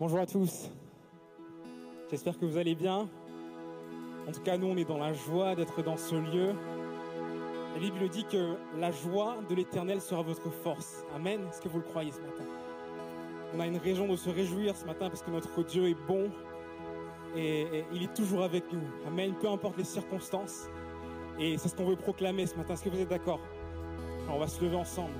Bonjour à tous. J'espère que vous allez bien. En tout cas, nous, on est dans la joie d'être dans ce lieu. La Bible dit que la joie de l'éternel sera votre force. Amen. Est-ce que vous le croyez ce matin? On a une raison de se réjouir ce matin parce que notre Dieu est bon et, et il est toujours avec nous. Amen. Peu importe les circonstances. Et c'est ce qu'on veut proclamer ce matin. Est-ce que vous êtes d'accord? On va se lever ensemble.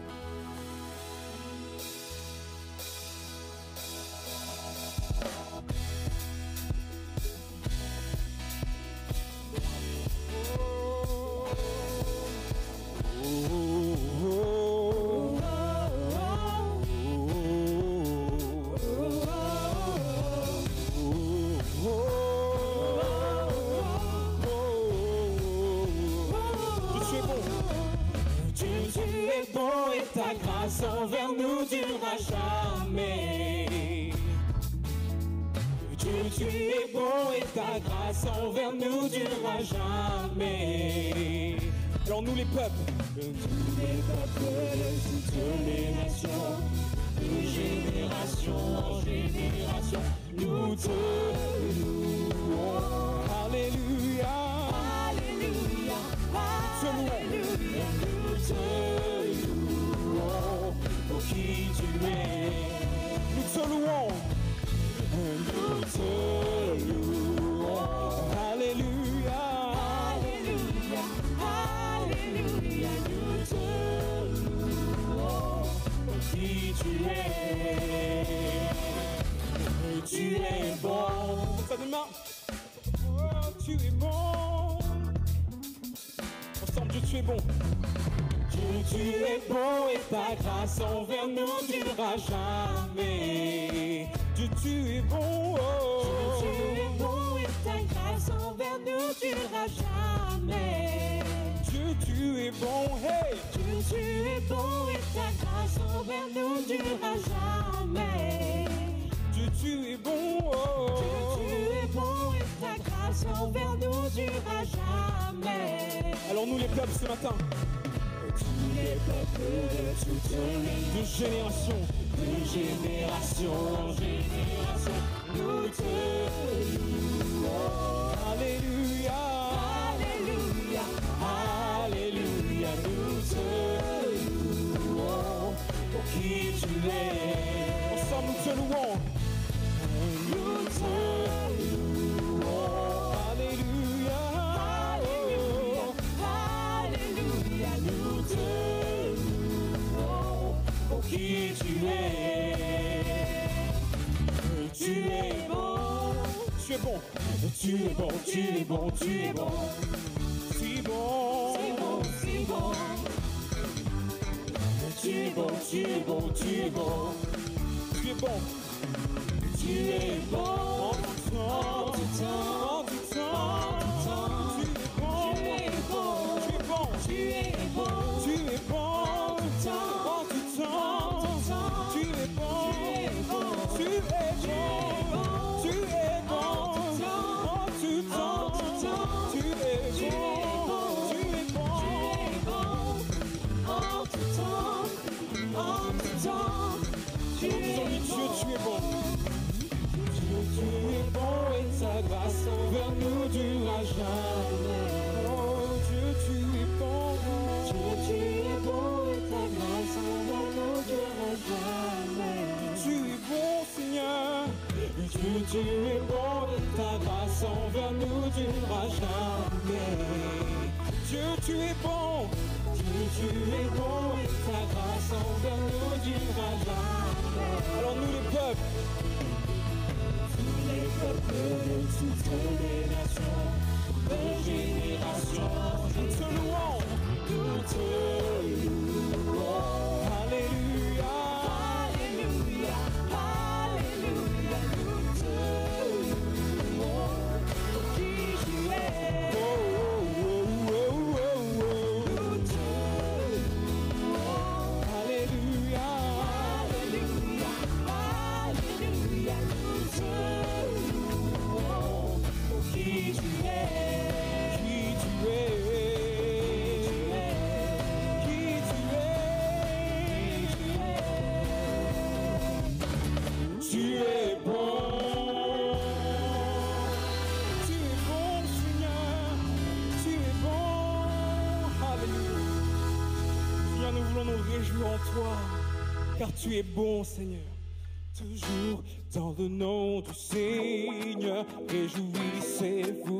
Bon. Dieu, tu es bon et ta grâce envers nous durera jamais. Dieu, tu es bon. Oh. Dieu, tu es bon et ta grâce envers nous durera jamais. Dieu, tu es bon. Hey. Dieu, tu es bon et ta grâce envers nous durera jamais. Dieu, tu es envers nous durera jamais. Alors nous les peuples ce matin, Tous les peuples de toutes les de génération, de génération en génération, nous te louons. Alléluia. Alléluia, Alléluia, nous te louons pour qui tu es? Ensemble, nous te louons. Nous te louons. Qui tu es? Tu es bon, Tu es bon. tu es bon, tu es bon, tu es bon. Si bon. C'est bon, c'est bon. Tu es bon, tu es bon, tu es bon. Tu es bon. Tu es bon. En tout temps. Grâce envers nous durera jamais. Oh Dieu, tu es bon. Dieu, tu es bon et ta grâce envers nous durera jamais. Tu es bon, Seigneur. Dieu, tu es bon ta grâce envers nous durera jamais. Dieu, tu es bon. Dieu, tu es bon et ta grâce envers nous durera jamais. Alors nous les peuples, Peuples de toutes les nations, de génération, nous te louons. nous te car tu es bon Seigneur. Toujours dans le nom du Seigneur, réjouissez-vous.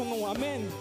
um amém.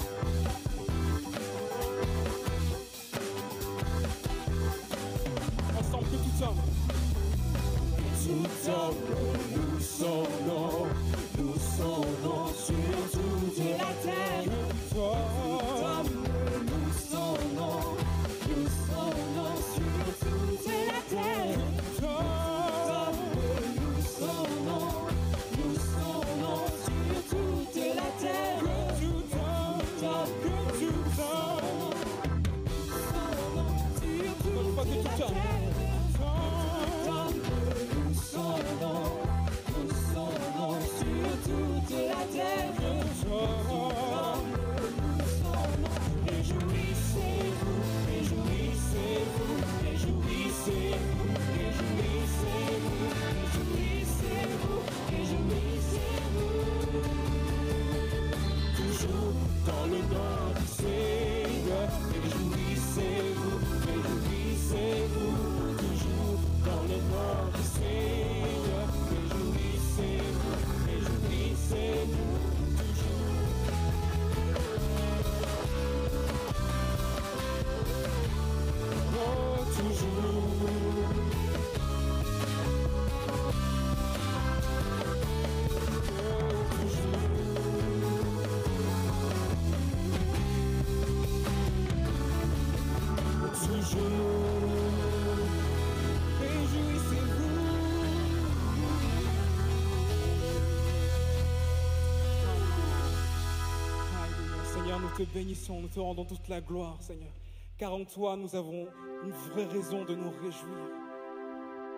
bénissons, nous te rendons toute la gloire, Seigneur. Car en toi, nous avons une vraie raison de nous réjouir.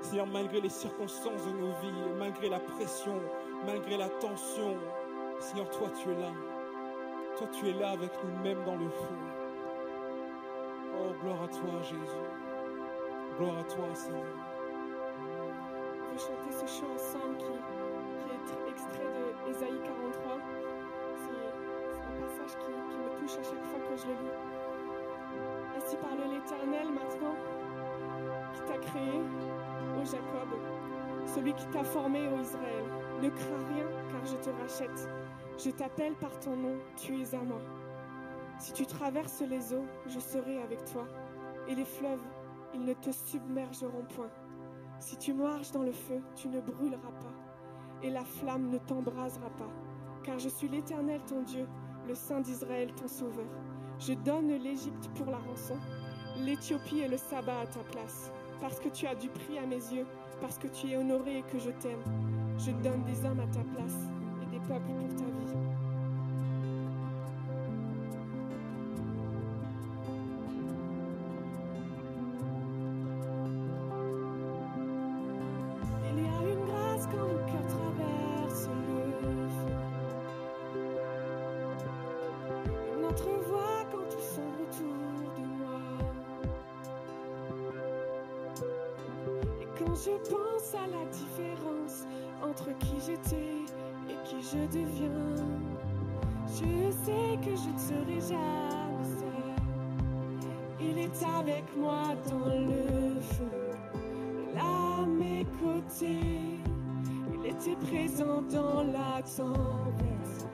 Seigneur, malgré les circonstances de nos vies, malgré la pression, malgré la tension, Seigneur, toi, tu es là. Toi, tu es là avec nous-mêmes dans le feu. Oh, gloire à toi, Jésus. Gloire à toi, Seigneur. Chanter ce chant qui à chaque fois que je le lis. Ainsi parle l'Éternel maintenant, qui t'a créé, ô Jacob, celui qui t'a formé, ô Israël. Ne crains rien, car je te rachète. Je t'appelle par ton nom, tu es à moi. Si tu traverses les eaux, je serai avec toi, et les fleuves, ils ne te submergeront point. Si tu marches dans le feu, tu ne brûleras pas, et la flamme ne t'embrasera pas, car je suis l'Éternel ton Dieu le Saint d'Israël ton Sauveur. Je donne l'Égypte pour la rançon, l'Éthiopie et le sabbat à ta place. Parce que tu as du prix à mes yeux, parce que tu es honoré et que je t'aime. Je donne des hommes à ta place et des peuples pour ta vie. Je pense à la différence entre qui j'étais et qui je deviens, je sais que je ne serai jamais seule. Il est avec moi dans le feu là à mes côtés. Il était présent dans la tempête,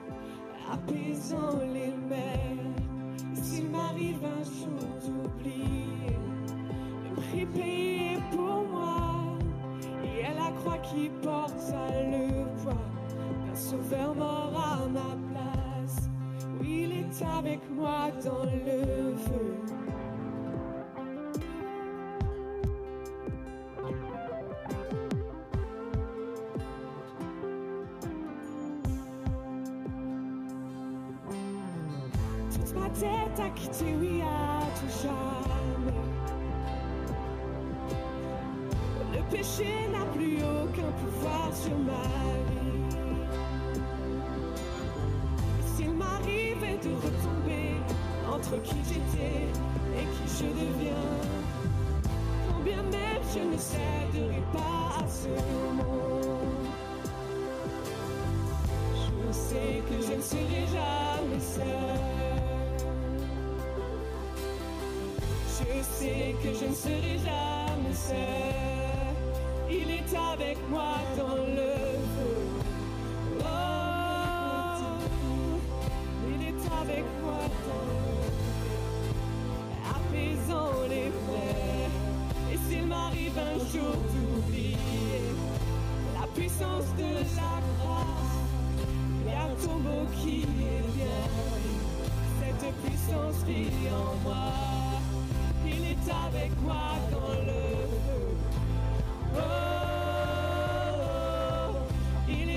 apaisant les mers. S'il m'arrive un jour d'oublier le prix payé croix qui porte le poids, un sauveur mort à ma place. Oui, il est avec moi dans le feu. Toute ma tête a quitté, oui, à tout jamais. Le péché pouvoir sur ma vie. S'il m'arrivait de retomber entre qui j'étais et qui je deviens, quand bien même je ne céderai pas à ce monde. Je sais que je ne serai jamais seul. Je sais que je ne serai jamais seul. Avec moi dans le feu. Oh, il est avec moi dans le feu. Apaisant les plaies. Et s'il m'arrive un jour d'oublier la puissance de la grâce, il y a un tombeau qui est bien. Cette puissance vit en moi. Il est avec moi dans le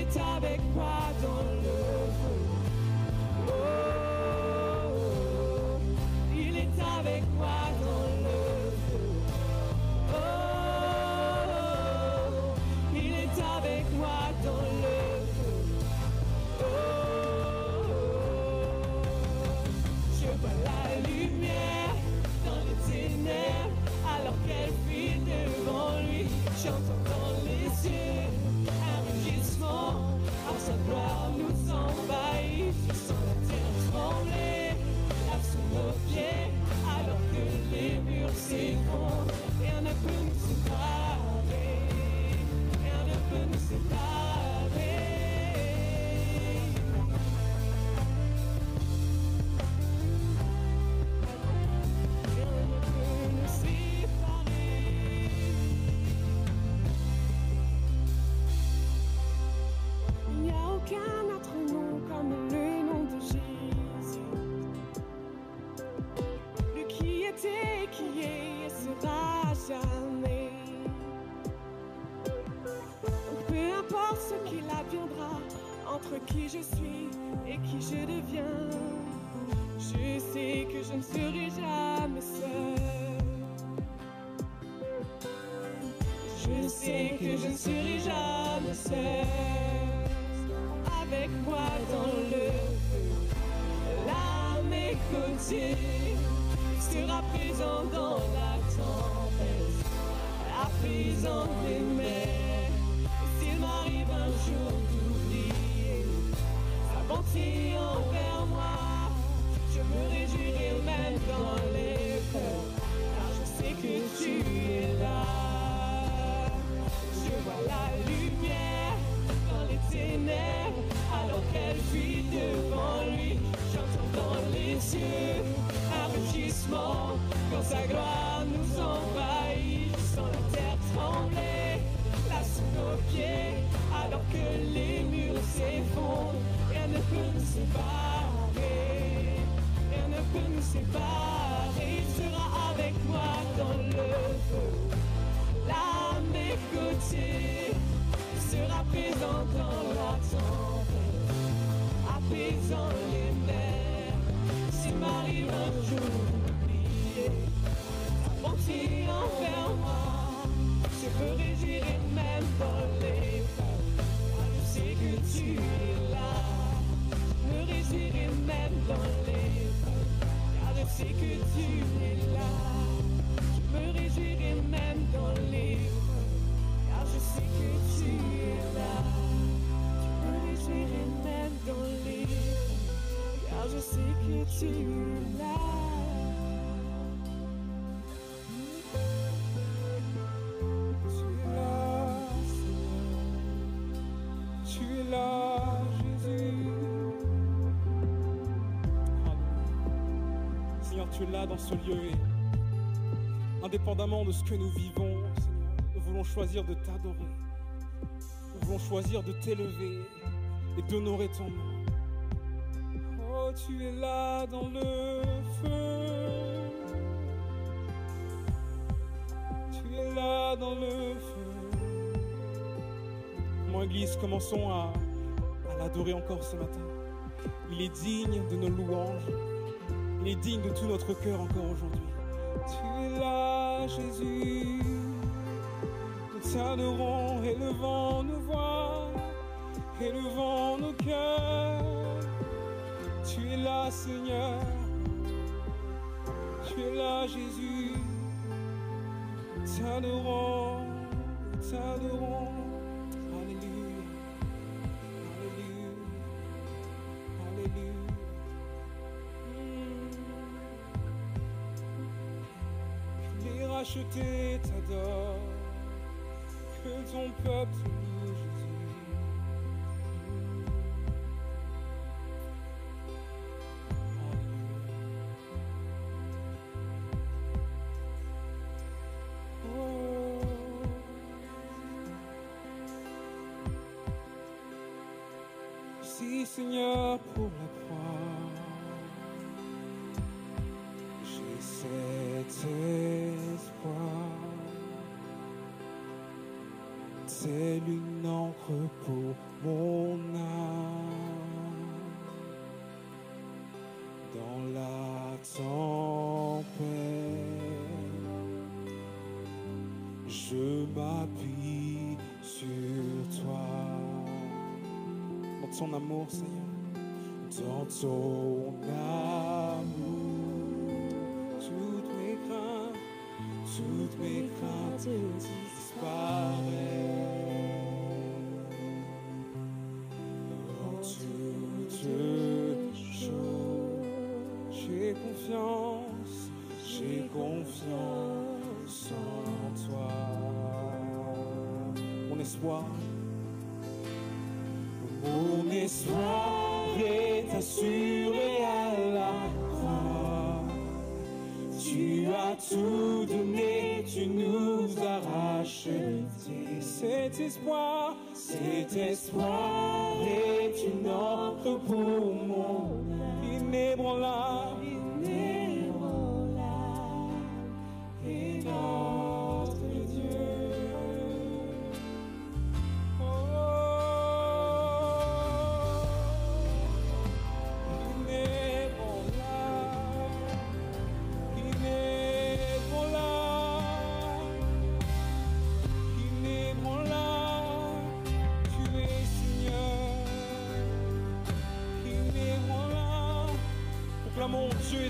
est avec moi dans le feu. Oh, il est avec moi dans le feu. Oh, il est avec moi dans le feu. Oh, je vois la lumière tu es là dans ce lieu et indépendamment de ce que nous vivons, Seigneur, nous voulons choisir de t'adorer. Nous voulons choisir de t'élever et d'honorer ton nom. Oh, tu es là dans le feu. Tu es là dans le feu. Mon Église, commençons à, à l'adorer encore ce matin. Il est digne de nos louanges. Est digne de tout notre cœur encore aujourd'hui. Tu es là, Jésus. Nous t'adorons, élevons nos voix, élevons nos cœurs. Tu es là, Seigneur. Tu es là, Jésus. Nous t'adorons, nous t'adorons. Rachetés t'adorent. Que ton peuple ton amour, Seigneur, dans ton amour, toutes mes craintes, toutes mes craintes disparaissent. Dans toutes choses, j'ai confiance, j'ai confiance en toi. Mon espoir. Mon espoir est assuré à la croix. Tu as tout donné, tu nous as rachetés. Cet espoir, cet espoir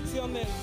Proclamons Dieu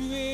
tu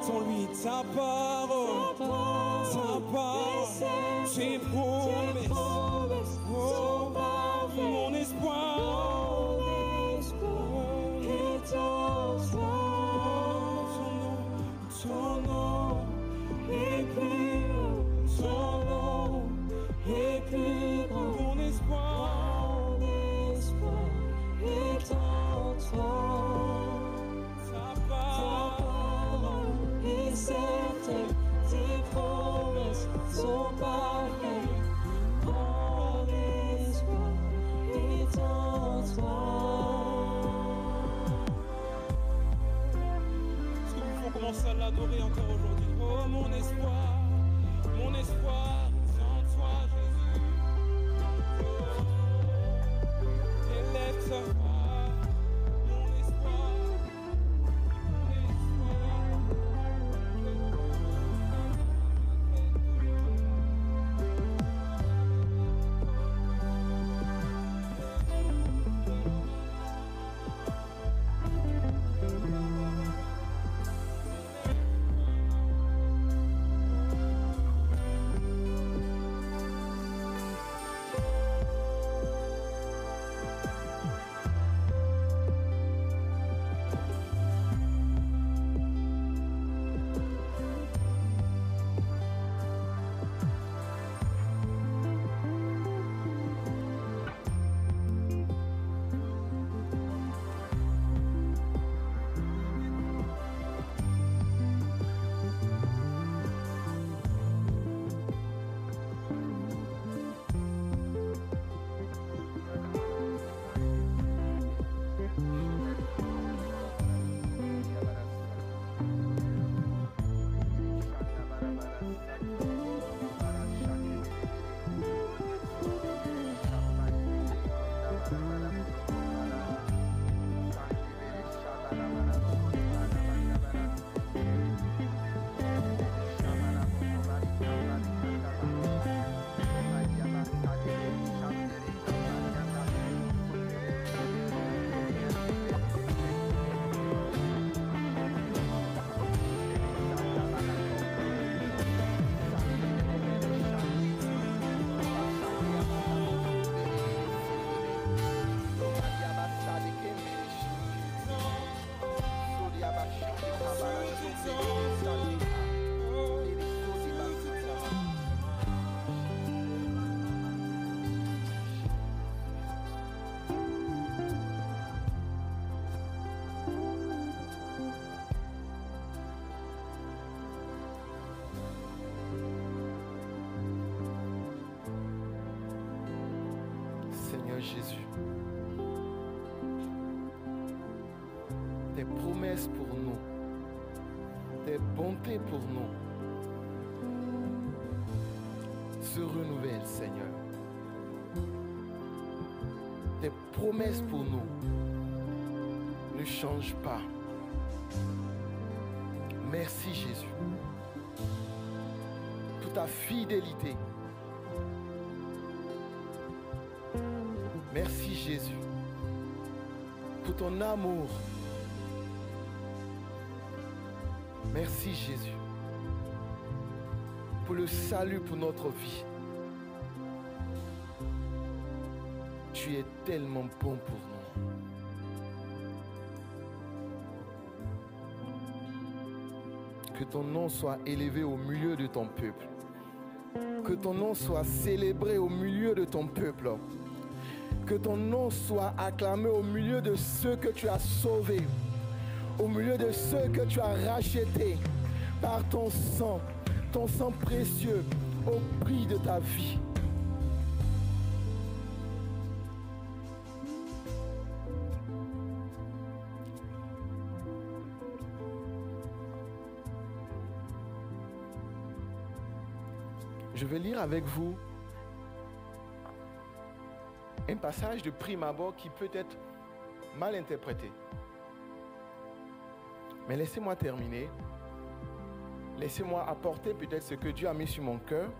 espoir est en lui. Ta parole, Jésus, tes promesses pour nous, tes bontés pour nous se renouvellent, Seigneur. Tes promesses pour nous ne changent pas. Merci Jésus pour ta fidélité. Jésus pour ton amour. Merci Jésus pour le salut pour notre vie. Tu es tellement bon pour nous. Que ton nom soit élevé au milieu de ton peuple. Que ton nom soit célébré au milieu de ton peuple. Que ton nom soit acclamé au milieu de ceux que tu as sauvés. Au milieu de ceux que tu as rachetés par ton sang, ton sang précieux au prix de ta vie. Je vais lire avec vous un passage de prime abord qui peut être mal interprété. Mais laissez-moi terminer. Laissez-moi apporter peut-être ce que Dieu a mis sur mon cœur.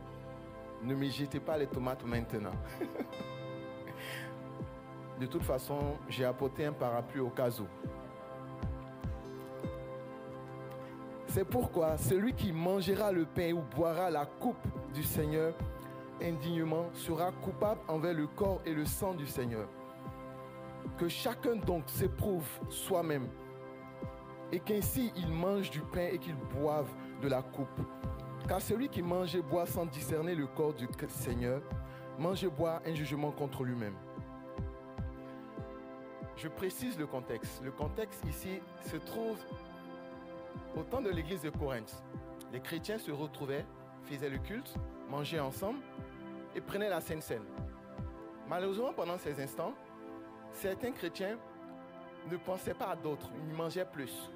Ne me jetez pas les tomates maintenant. de toute façon, j'ai apporté un parapluie au cas où. C'est pourquoi celui qui mangera le pain ou boira la coupe du Seigneur indignement sera coupable envers le corps et le sang du Seigneur. Que chacun donc s'éprouve soi-même et qu'ainsi il mange du pain et qu'il boive de la coupe. Car celui qui mange et boit sans discerner le corps du Seigneur, mange et boit un jugement contre lui-même. Je précise le contexte. Le contexte ici se trouve au temps de l'église de Corinthe. Les chrétiens se retrouvaient, faisaient le culte, mangeaient ensemble et prenaient la Sainte Seine. Malheureusement, pendant ces instants, certains chrétiens ne pensaient pas à d'autres, ils mangeaient plus.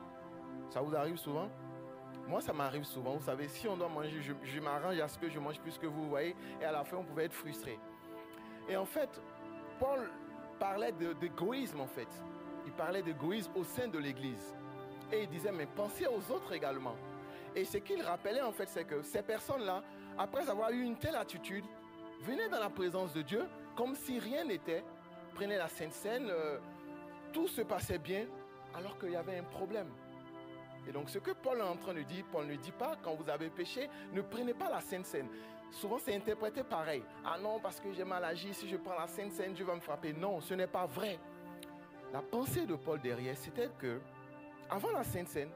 Ça vous arrive souvent? Moi, ça m'arrive souvent. Vous savez, si on doit manger, je, je m'arrange à ce que je mange plus que vous, voyez. Et à la fin, on pouvait être frustré. Et en fait, Paul parlait d'égoïsme, en fait. Il parlait d'égoïsme au sein de l'Église. Et il disait, mais pensez aux autres également. Et ce qu'il rappelait, en fait, c'est que ces personnes-là, après avoir eu une telle attitude, venaient dans la présence de Dieu comme si rien n'était, prenaient la Sainte Seine, euh, tout se passait bien, alors qu'il y avait un problème. Et donc, ce que Paul est en train de dire, Paul ne dit pas, quand vous avez péché, ne prenez pas la Sainte Seine. Souvent, c'est interprété pareil. Ah non, parce que j'ai mal agi, si je prends la Sainte Seine, Dieu va me frapper. Non, ce n'est pas vrai. La pensée de Paul derrière, c'était que, avant la Sainte Seine,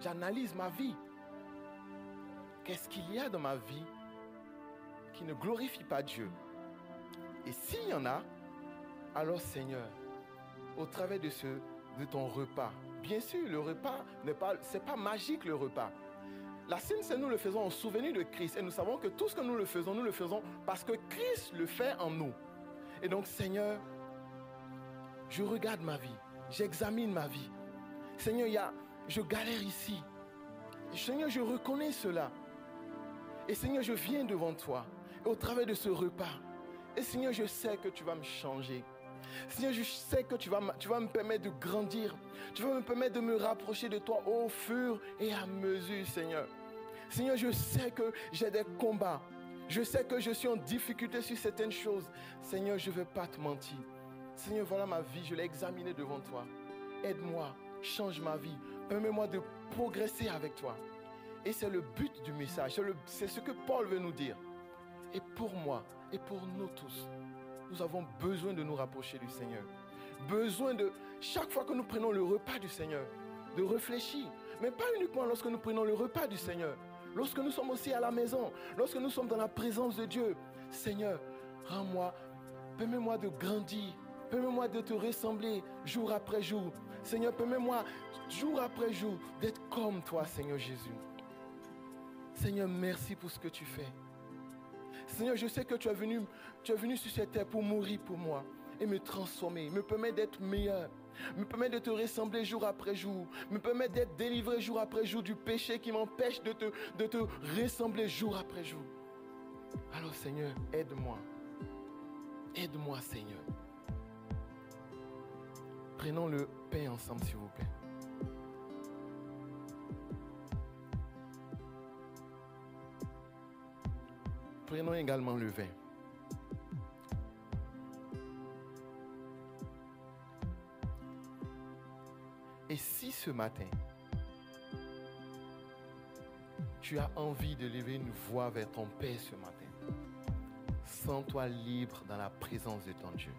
j'analyse ma vie. Qu'est-ce qu'il y a dans ma vie qui ne glorifie pas Dieu Et s'il y en a, alors Seigneur, au travers de, ce, de ton repas, bien sûr, le repas n'est pas, c'est magique le repas. La Sainte Seine, nous le faisons en souvenir de Christ. Et nous savons que tout ce que nous le faisons, nous le faisons parce que Christ le fait en nous. Et donc, Seigneur, je regarde ma vie, j'examine ma vie. Seigneur, je galère ici. Seigneur, je reconnais cela. Et Seigneur, je viens devant toi. Au travers de ce repas, et Seigneur, je sais que tu vas me changer. Seigneur, je sais que tu vas, me- tu vas me permettre de grandir. Tu vas me permettre de me rapprocher de toi au fur et à mesure, Seigneur. Seigneur, je sais que j'ai des combats. Je sais que je suis en difficulté sur certaines choses. Seigneur, je ne vais pas te mentir. Seigneur, voilà ma vie, je l'ai examinée devant toi. Aide-moi, change ma vie. Permets-moi de progresser avec toi. Et c'est le but du message. C'est ce que Paul veut nous dire. Et pour moi, et pour nous tous, nous avons besoin de nous rapprocher du Seigneur. Besoin de, chaque fois que nous prenons le repas du Seigneur, de réfléchir. Mais pas uniquement lorsque nous prenons le repas du Seigneur. Lorsque nous sommes aussi à la maison, lorsque nous sommes dans la présence de Dieu. Seigneur, rends-moi, permets-moi de grandir. Permets-moi de te ressembler jour après jour. Seigneur, permets-moi jour après jour d'être comme toi, Seigneur Jésus. Seigneur, merci pour ce que tu fais. Seigneur, je sais que tu es venu, tu es venu sur cette terre pour mourir pour moi et me transformer, me permettre d'être meilleur, me permettre de te ressembler jour après jour, me permettre d'être délivré jour après jour du péché qui m'empêche de te, de te ressembler jour après jour. Alors Seigneur, aide-moi. Aide-moi Seigneur. Prenons le pain ensemble s'il vous plaît. Prenons également le vin. Et si ce matin, tu as envie de lever une voix vers ton Père ce matin, sens-toi libre dans la présence de ton Dieu.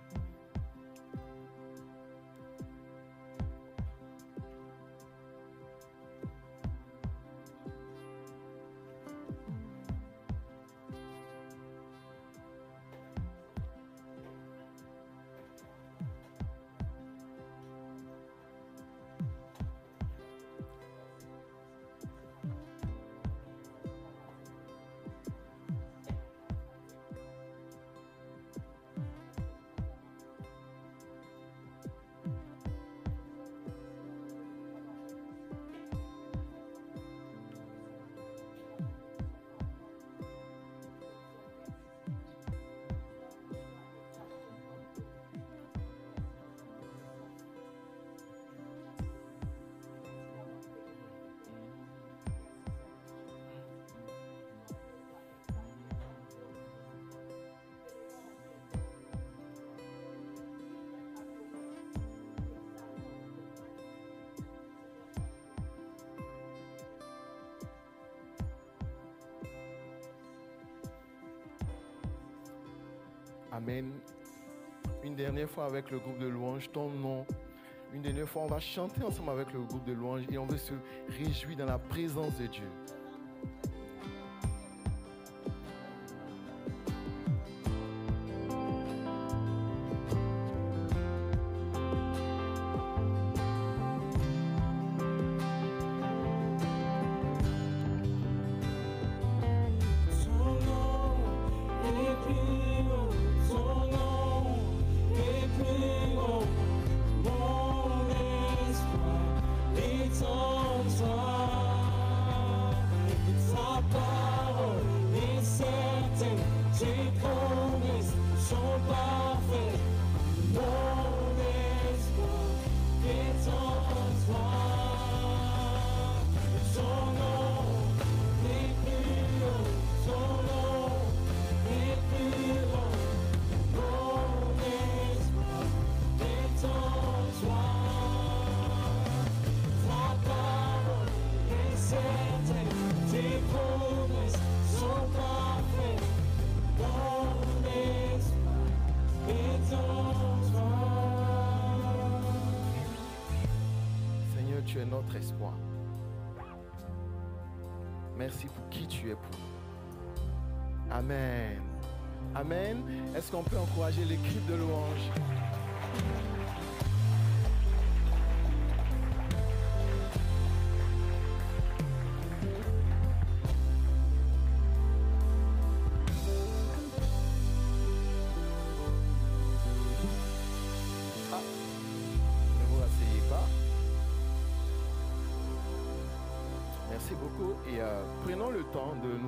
Fois avec le groupe de louanges, ton nom. Une dernière fois, on va chanter ensemble avec le groupe de louanges et on veut se réjouir dans la présence de Dieu. Merci pour qui tu es pour nous. Amen. Amen. Est-ce qu'on peut encourager l'équipe de louange?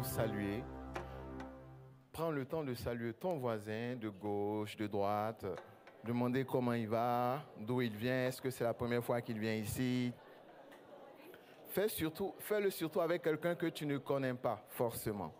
Saluer. Prends le temps de saluer ton voisin de gauche, de droite, demander comment il va, d'où il vient, est-ce que c'est la première fois qu'il vient ici? Fais surtout, fais-le surtout avec quelqu'un que tu ne connais pas forcément.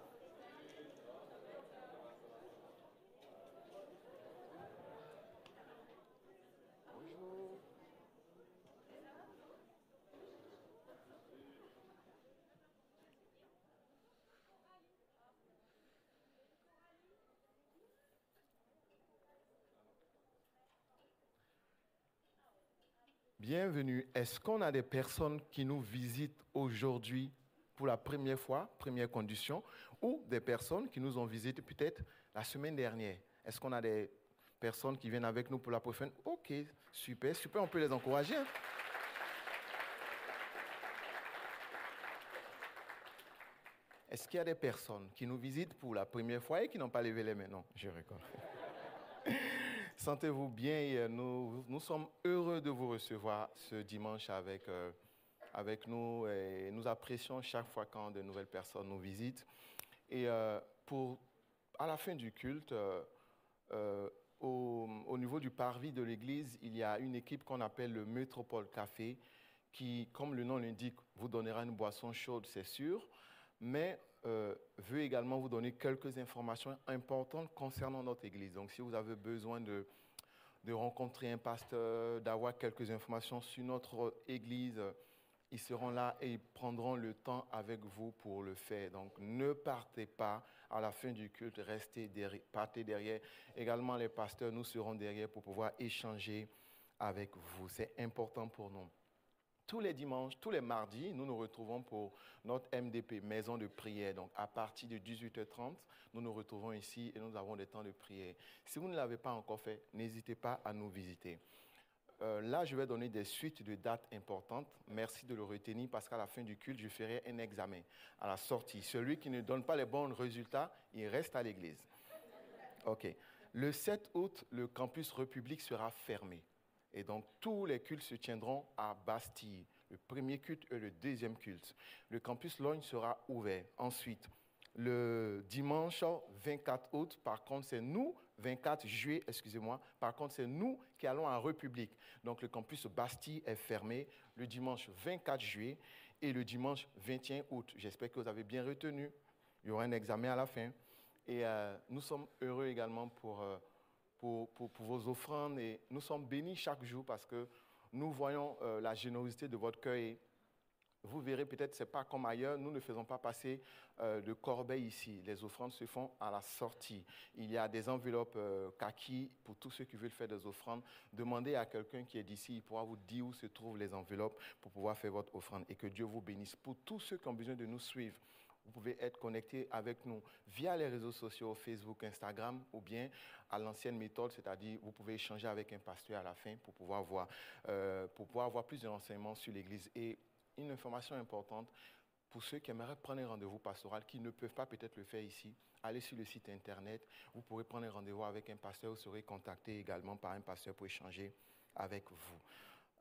Bienvenue. Est-ce qu'on a des personnes qui nous visitent aujourd'hui pour la première fois, première condition, ou des personnes qui nous ont visité peut-être la semaine dernière? Est-ce qu'on a des personnes qui viennent avec nous pour la prochaine? Ok, super, super, on peut les encourager. hein. Est-ce qu'il y a des personnes qui nous visitent pour la première fois et qui n'ont pas levé les mains? Non, je reconnais. Sentez-vous bien et euh, nous, sommes heureux de vous recevoir ce dimanche avec, euh, avec nous et nous apprécions chaque fois quand de nouvelles personnes nous visitent. Et euh, pour, à la fin du culte, au, au niveau du parvis de l'église, il y a une équipe qu'on appelle le Métropole Café qui, comme le nom l'indique, vous donnera une boisson chaude, c'est sûr, mais euh, veut également vous donner quelques informations importantes concernant notre Église. Donc, si vous avez besoin de, de rencontrer un pasteur, d'avoir quelques informations sur notre Église, ils seront là et ils prendront le temps avec vous pour le faire. Donc, ne partez pas à la fin du culte, restez derrière, partez derrière. Également, les pasteurs, nous serons derrière pour pouvoir échanger avec vous. C'est important pour nous. Tous les dimanches, tous les mardis, nous nous retrouvons pour notre MDP, Maison de prière. Donc, à partir de 18h30, nous nous retrouvons ici et nous avons des temps de prière. Si vous ne l'avez pas encore fait, n'hésitez pas à nous visiter. Euh, là, je vais donner des suites de dates importantes. Merci de le retenir parce qu'à la fin du culte, je ferai un examen à la sortie. Celui qui ne donne pas les bons résultats, il reste à l'église. OK. Le 7 août, le campus République sera fermé. Et donc, tous les cultes se tiendront à Bastille. Le premier culte et le deuxième culte. Le campus Logne sera ouvert. Ensuite, le dimanche 24 août, par contre, c'est nous, 24 juillet, excusez-moi, par contre, c'est nous qui allons en République. Donc, le campus Bastille est fermé le dimanche 24 juillet et le dimanche 21 août. J'espère que vous avez bien retenu. Il y aura un examen à la fin. Et euh, nous sommes heureux également pour, euh, pour, vos offrandes et nous sommes bénis chaque jour parce que nous voyons euh, la générosité de votre cœur et vous verrez peut-être c'est pas comme ailleurs, nous ne faisons pas passer euh, de corbeille ici. Les offrandes se font à la sortie. Il y a des enveloppes euh, kaki pour tous ceux qui veulent faire des offrandes. Demandez à quelqu'un qui est d'ici, il pourra vous dire où se trouvent les enveloppes pour pouvoir faire votre offrande et que Dieu vous bénisse. Pour tous ceux qui ont besoin de nous suivre, vous pouvez être connecté avec nous via les réseaux sociaux, Facebook, Instagram, ou bien à l'ancienne méthode, c'est-à-dire vous pouvez échanger avec un pasteur à la fin pour pouvoir voir, euh, pour pouvoir avoir plus de renseignements sur l'Église. Et une information importante pour ceux qui aimeraient prendre un rendez-vous pastoral, qui ne peuvent pas peut-être le faire ici, allez sur le site internet, vous pourrez prendre un rendez-vous avec un pasteur, vous serez contacté également par un pasteur pour échanger avec vous.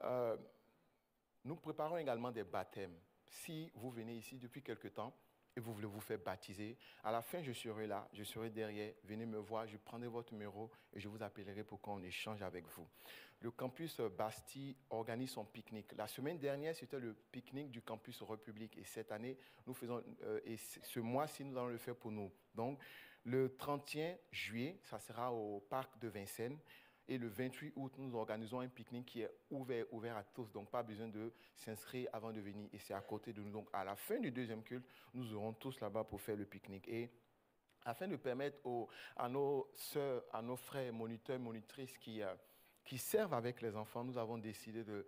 Euh, nous préparons également des baptêmes. Si vous venez ici depuis quelque temps, vous voulez vous faire baptiser, à la fin, je serai là, je serai derrière, venez me voir, je prendrai votre numéro et je vous appellerai pour qu'on échange avec vous. Le campus Bastille organise son pique-nique. La semaine dernière, c'était le pique-nique du campus République et cette année, nous faisons, euh, et ce mois-ci, nous allons le faire pour nous. Donc, le 31 juillet, ça sera au parc de Vincennes. Et le 28 août, nous organisons un pique-nique qui est ouvert, ouvert à tous, donc pas besoin de s'inscrire avant de venir. Et c'est à côté de nous. Donc à la fin du deuxième culte, nous serons tous là-bas pour faire le pique-nique. Et afin de permettre à nos sœurs, à nos frères, moniteurs, monitrices qui, euh, servent avec les enfants, nous avons décidé euh,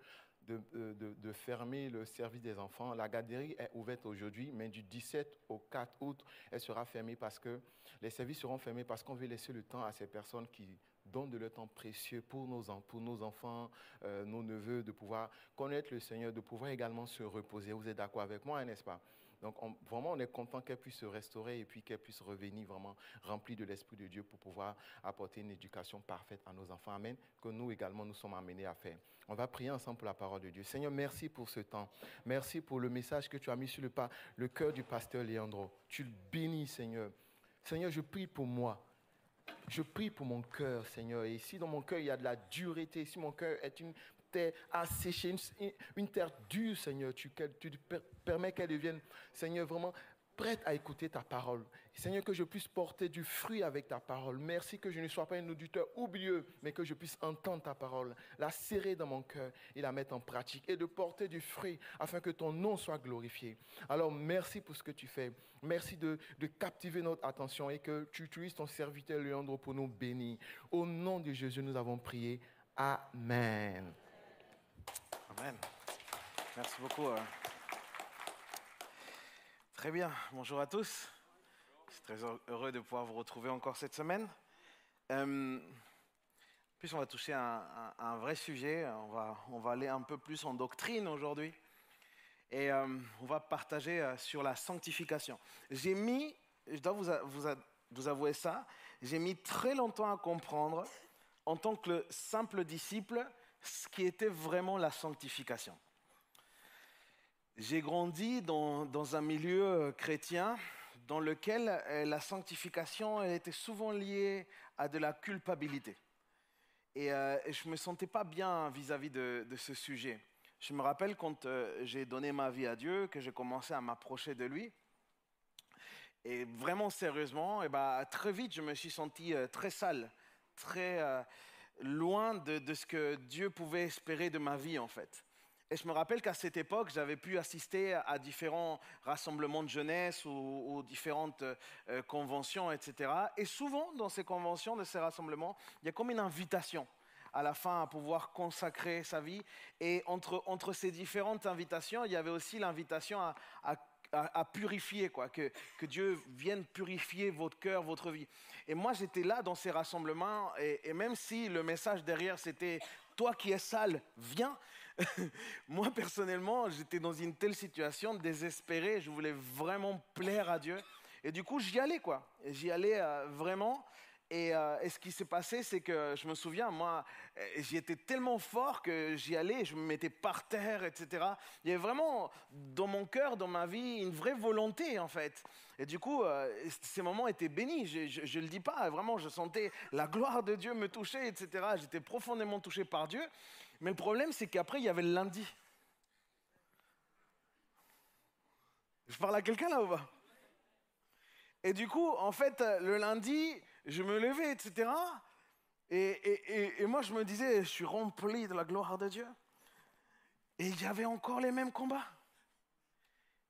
de- de fermer le service des enfants. La garderie est ouverte aujourd'hui, mais du 17 au 4 août, elle sera fermée parce que les services seront fermés parce qu'on veut laisser le temps à ces personnes qui donnent de leur temps précieux pour nos, pour nos enfants, euh, nos neveux, de pouvoir connaître le Seigneur, de pouvoir également se reposer. Vous êtes d'accord avec moi, n'est-ce pas? Donc on- vraiment, on est content qu'elle puisse se restaurer et puis qu'elle puisse revenir vraiment remplie de l'Esprit de Dieu pour pouvoir apporter une éducation parfaite à nos enfants. Amen. Que nous également, nous sommes amenés à faire. On va prier ensemble pour la parole de Dieu. Seigneur, merci pour ce temps. Merci pour le message que tu as mis sur le, pas, le cœur du pasteur Léandro. Tu le bénis, Seigneur. Seigneur, je prie pour moi. Je prie pour mon cœur, Seigneur. Et si dans mon cœur, il y a de la dureté, si mon cœur est une terre asséchée, une, terre dure, Seigneur, tu, permets qu'elle devienne, Seigneur, vraiment prête à écouter ta parole. Seigneur, que je puisse porter du fruit avec ta parole. Merci que je ne sois pas un auditeur oublieux, mais que je puisse entendre ta parole, la serrer dans mon cœur et la mettre en pratique et de porter du fruit afin que ton nom soit glorifié. Alors merci pour ce que tu fais. Merci de, captiver notre attention et que tu utilises ton serviteur Léandre pour nous bénir. Au nom de Jésus, nous avons prié. Amen. Amen. Merci beaucoup. Très bien. Bonjour à tous. Je suis très heureux de pouvoir vous retrouver encore cette semaine. Euh, en plus, on va toucher un, un- vrai sujet. On va, on va aller un peu plus en doctrine aujourd'hui. Et euh, on va partager euh, sur la sanctification. J'ai mis, je dois vous, vous, vous avouer ça, j'ai mis très longtemps à comprendre, en tant que le simple disciple, ce qui était vraiment la sanctification. J'ai grandi dans, un milieu euh, chrétien dans lequel euh, la sanctification était souvent liée à de la culpabilité. Et, euh, je ne me sentais pas bien vis-à-vis de, ce sujet. Je me rappelle quand j'ai donné ma vie à Dieu, que j'ai commencé à m'approcher de lui. Et vraiment sérieusement, et ben, très vite, je me suis senti très sale, très loin de ce que Dieu pouvait espérer de ma vie en fait. Et je me rappelle qu'à cette époque, j'avais pu assister à différents rassemblements de jeunesse ou, différentes euh, conventions, etc. Et souvent, dans ces conventions, de ces rassemblements, il y a comme une invitation à la fin à pouvoir consacrer sa vie. Et entre, ces différentes invitations, il y avait aussi l'invitation à, purifier, quoi, que, Dieu vienne purifier votre cœur, votre vie. Et moi, j'étais là dans ces rassemblements, et même si le message derrière, c'était Toi qui es sale, viens. moi, personnellement, j'étais dans une telle situation désespérée, je voulais vraiment plaire à Dieu. Et du coup, j'y allais, quoi. J'y allais euh, vraiment. Et, euh, et ce qui s'est passé, c'est que je me souviens, moi, euh, j'y étais tellement fort que j'y allais, je me mettais par terre, etc. Il y avait vraiment dans mon cœur, dans ma vie, une vraie volonté, en fait. Et du coup, ces moments étaient bénis. Je ne le dis pas, vraiment, je sentais la gloire de Dieu me toucher, etc. J'étais profondément touché par Dieu. Mais le problème, c'est qu'après, il y avait le lundi. Je parle à quelqu'un là ou pas? Et du coup, en fait, le lundi, je me levais, etc. Et, et- et- et moi, je me disais, je suis rempli de la gloire de Dieu. Et il y avait encore les mêmes combats.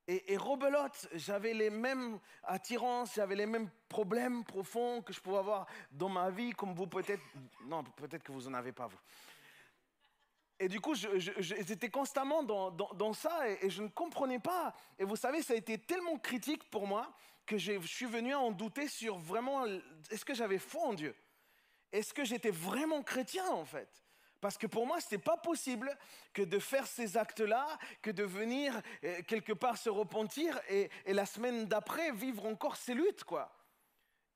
Et, et rebelote, j'avais les mêmes attirances, j'avais les mêmes problèmes profonds que je pouvais avoir dans ma vie, comme vous peut-être. Non, peut-être que vous n'en avez pas, vous. Et du coup, j'étais constamment dans, dans- ça et, je ne comprenais pas. Et vous savez, ça a été tellement critique pour moi que je suis venu à en douter sur vraiment, est-ce que j'avais foi en Dieu? Est-ce que j'étais vraiment chrétien en fait? Parce que pour moi, ce n'était pas possible que de faire ces actes-là, que de venir euh, quelque part se repentir et, et la semaine d'après vivre encore ces luttes, quoi.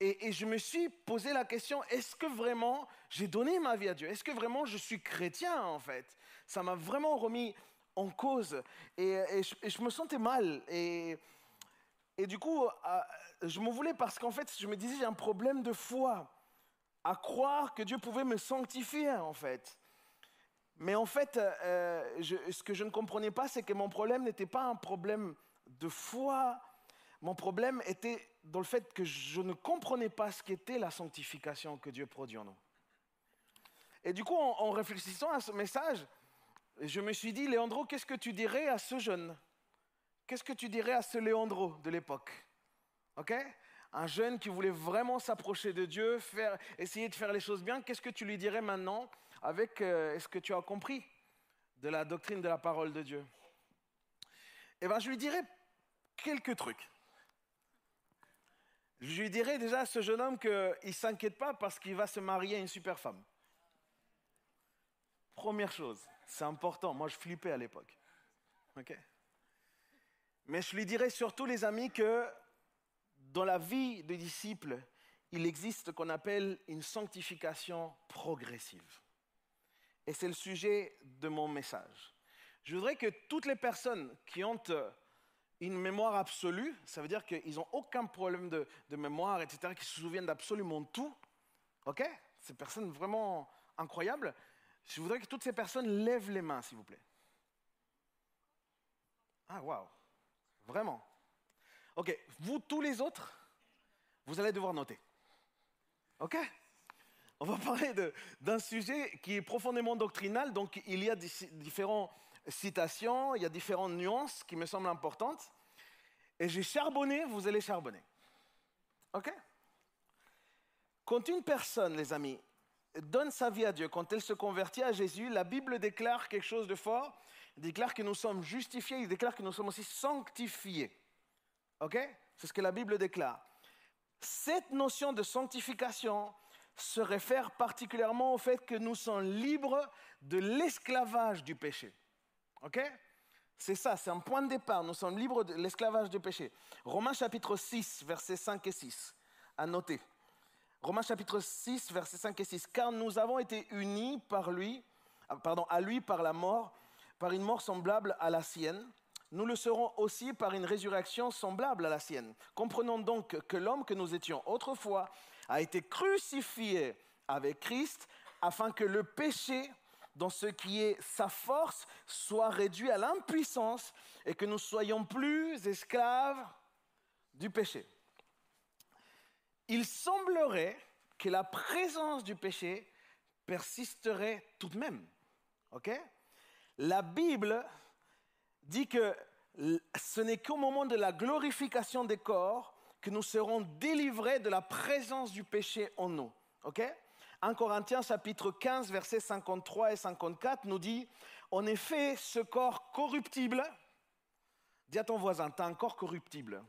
Et, je me suis posé la question, est-ce que vraiment j'ai donné ma vie à Dieu? Est-ce que vraiment je suis chrétien en fait? Ça m'a vraiment remis en cause et, je, me sentais mal. Et, du coup, euh, je me voulais parce qu'en fait, je me disais, j'ai un problème de foi à croire que Dieu pouvait me sanctifier en fait. Mais en fait, euh, ce que je ne comprenais pas, c'est que mon problème n'était pas un problème de foi. Mon problème était dans le fait que je ne comprenais pas ce qu'était la sanctification que Dieu produit en nous. Et du coup, en, réfléchissant à ce message, je me suis dit, Léandro, qu'est-ce que tu dirais à ce jeune? Qu'est-ce que tu dirais à ce Léandro de l'époque? Ok? Un jeune qui voulait vraiment s'approcher de Dieu, essayer de faire les choses bien, qu'est-ce que tu lui dirais maintenant avec euh, ce que tu as compris de la doctrine de la parole de Dieu, eh ben, je lui dirais quelques trucs. Je lui dirais déjà à ce jeune homme qu'il ne s'inquiète pas parce qu'il va se marier à une super femme. Première chose, c'est important. Moi, je flippais à l'époque. OK? Mais je lui dirais surtout, les amis, que dans la vie des disciples, il existe ce qu'on appelle une sanctification progressive. Et c'est le sujet de mon message. Je voudrais que toutes les personnes qui ont euh, une mémoire absolue, ça veut dire qu'ils n'ont aucun problème de, mémoire, etc., qui se souviennent d'absolument tout, ok? Ces personnes vraiment incroyables, je voudrais que toutes ces personnes lèvent les mains, s'il vous plaît. Ah, waouh Vraiment Ok, vous tous les autres, vous allez devoir noter. Ok? On va parler d'un sujet qui est profondément doctrinal, donc il y a différentes citations, il y a différentes nuances qui me semblent importantes. Et j'ai charbonné, vous allez charbonner. Ok? Quand une personne, les amis, donne sa vie à Dieu, quand elle se convertit à Jésus, la Bible déclare quelque chose de fort. Déclare que nous sommes justifiés, il déclare que nous sommes aussi sanctifiés. Ok? C'est ce que la Bible déclare. Cette notion de sanctification se réfère particulièrement au fait que nous sommes libres de l'esclavage du péché. OK? C'est ça, c'est un point de départ. Nous sommes libres de l'esclavage du péché. Romains chapitre 6, versets 5 et 6. À noter. Romains chapitre 6, versets 5 et 6. Car nous avons été unis par lui, ah, pardon, à lui par la mort, par une mort semblable à la sienne nous le serons aussi par une résurrection semblable à la sienne. Comprenons donc que l'homme que nous étions autrefois a été crucifié avec Christ afin que le péché, dans ce qui est sa force, soit réduit à l'impuissance et que nous soyons plus esclaves du péché. Il semblerait que la présence du péché persisterait tout de même. OK? La Bible dit que ce n'est qu'au moment de la glorification des corps que nous serons délivrés de la présence du péché en nous. 1 Corinthiens chapitre 15 versets 53 et 54 nous dit En effet, ce corps corruptible, dis à ton voisin, tu as un corps corruptible,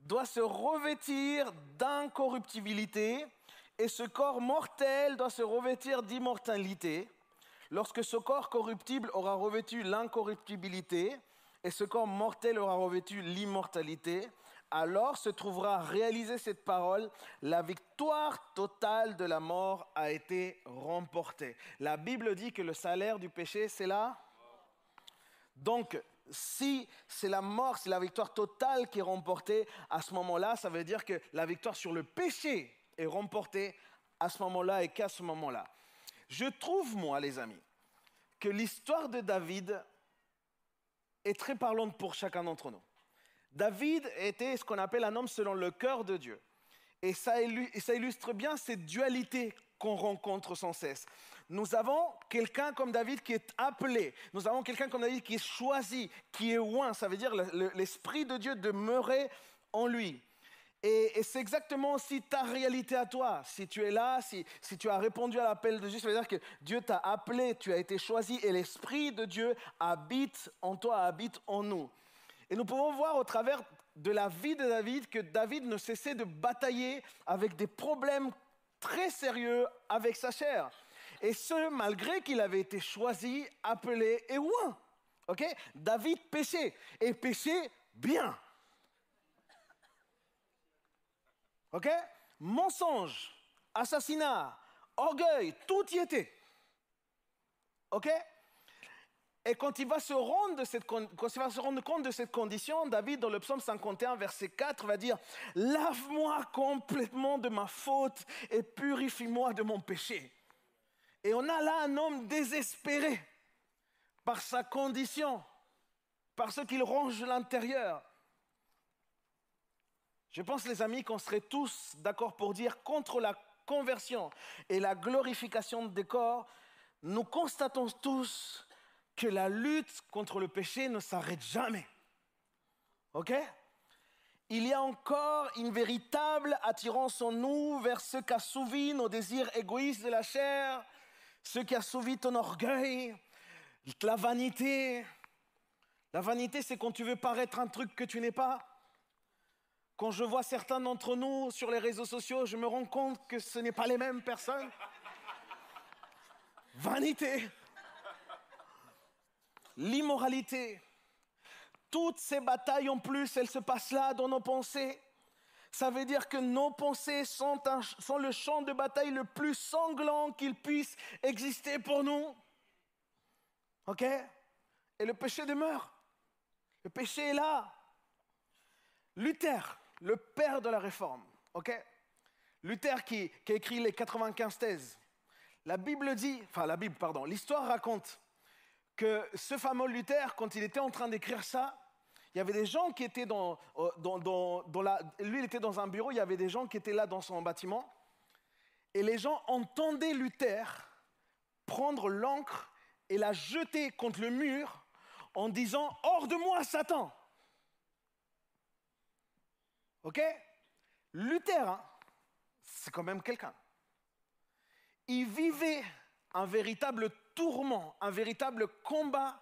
doit se revêtir d'incorruptibilité et ce corps mortel doit se revêtir d'immortalité. Lorsque ce corps corruptible aura revêtu l'incorruptibilité et ce corps mortel aura revêtu l'immortalité, alors se trouvera réalisée cette parole, la victoire totale de la mort a été remportée. La Bible dit que le salaire du péché, c'est là. Donc, si c'est la mort, c'est la victoire totale qui est remportée, à ce moment-là, ça veut dire que la victoire sur le péché est remportée à ce moment-là et qu'à ce moment-là. Je trouve, moi, les amis, que l'histoire de David est très parlante pour chacun d'entre nous. David était ce qu'on appelle un homme selon le cœur de Dieu. Et ça, illustre bien cette dualité qu'on rencontre sans cesse. Nous avons quelqu'un comme David qui est appelé. Nous avons quelqu'un comme David qui est choisi, qui est loin. Ça veut dire l'Esprit de Dieu demeurer en lui. Et, c'est exactement aussi ta réalité à toi. Si tu es là, si, tu as répondu à l'appel de Dieu, ça veut dire que Dieu t'a appelé, tu as été choisi et l'Esprit de Dieu habite en toi, habite en nous. Et nous pouvons voir au travers de la vie de David que David ne cessait de batailler avec des problèmes très sérieux avec sa chair. Et ce, malgré qu'il avait été choisi, appelé et ouin. Ok? David péchait. Et péchait bien. OK? Mensonge, assassinat, orgueil, tout y était. OK? Et quand il, va se rendre de cette, quand il va se rendre compte de cette condition, David, dans le psaume 51, verset 4, va dire Lave-moi complètement de ma faute et purifie-moi de mon péché. Et on a là un homme désespéré par sa condition, par ce qu'il ronge l'intérieur. Je pense, les amis, qu'on serait tous d'accord pour dire contre la conversion et la glorification des corps, nous constatons tous que la lutte contre le péché ne s'arrête jamais. OK? Il y a encore une véritable attirance en nous vers ce qu'assouvit nos désirs égoïstes de la chair, Ce qui assouvit ton orgueil, la vanité. La vanité, c'est quand tu veux paraître un truc que tu n'es pas. Quand je vois certains d'entre nous sur les réseaux sociaux, je me rends compte que ce n'est pas les mêmes personnes. Vanité. L'immoralité. Toutes ces batailles en plus, elles se passent là dans nos pensées. Ça veut dire que nos pensées sont, le champ de bataille le plus sanglant qu'il puisse exister pour nous. OK? Et le péché demeure. Le péché est là. Luther, le père de la réforme, ok? Luther qui, qui a écrit les 95 thèses. La Bible dit, enfin la Bible, pardon, l'histoire raconte que ce fameux Luther, quand il était en train d'écrire ça, il y avait des gens qui étaient dans, euh, lui il était dans un bureau, il y avait des gens qui étaient là dans son bâtiment, et les gens entendaient Luther prendre l'encre et la jeter contre le mur en disant Hors de moi, Satan Ok? Luther, hein, c'est quand même quelqu'un. Il vivait un véritable un véritable combat,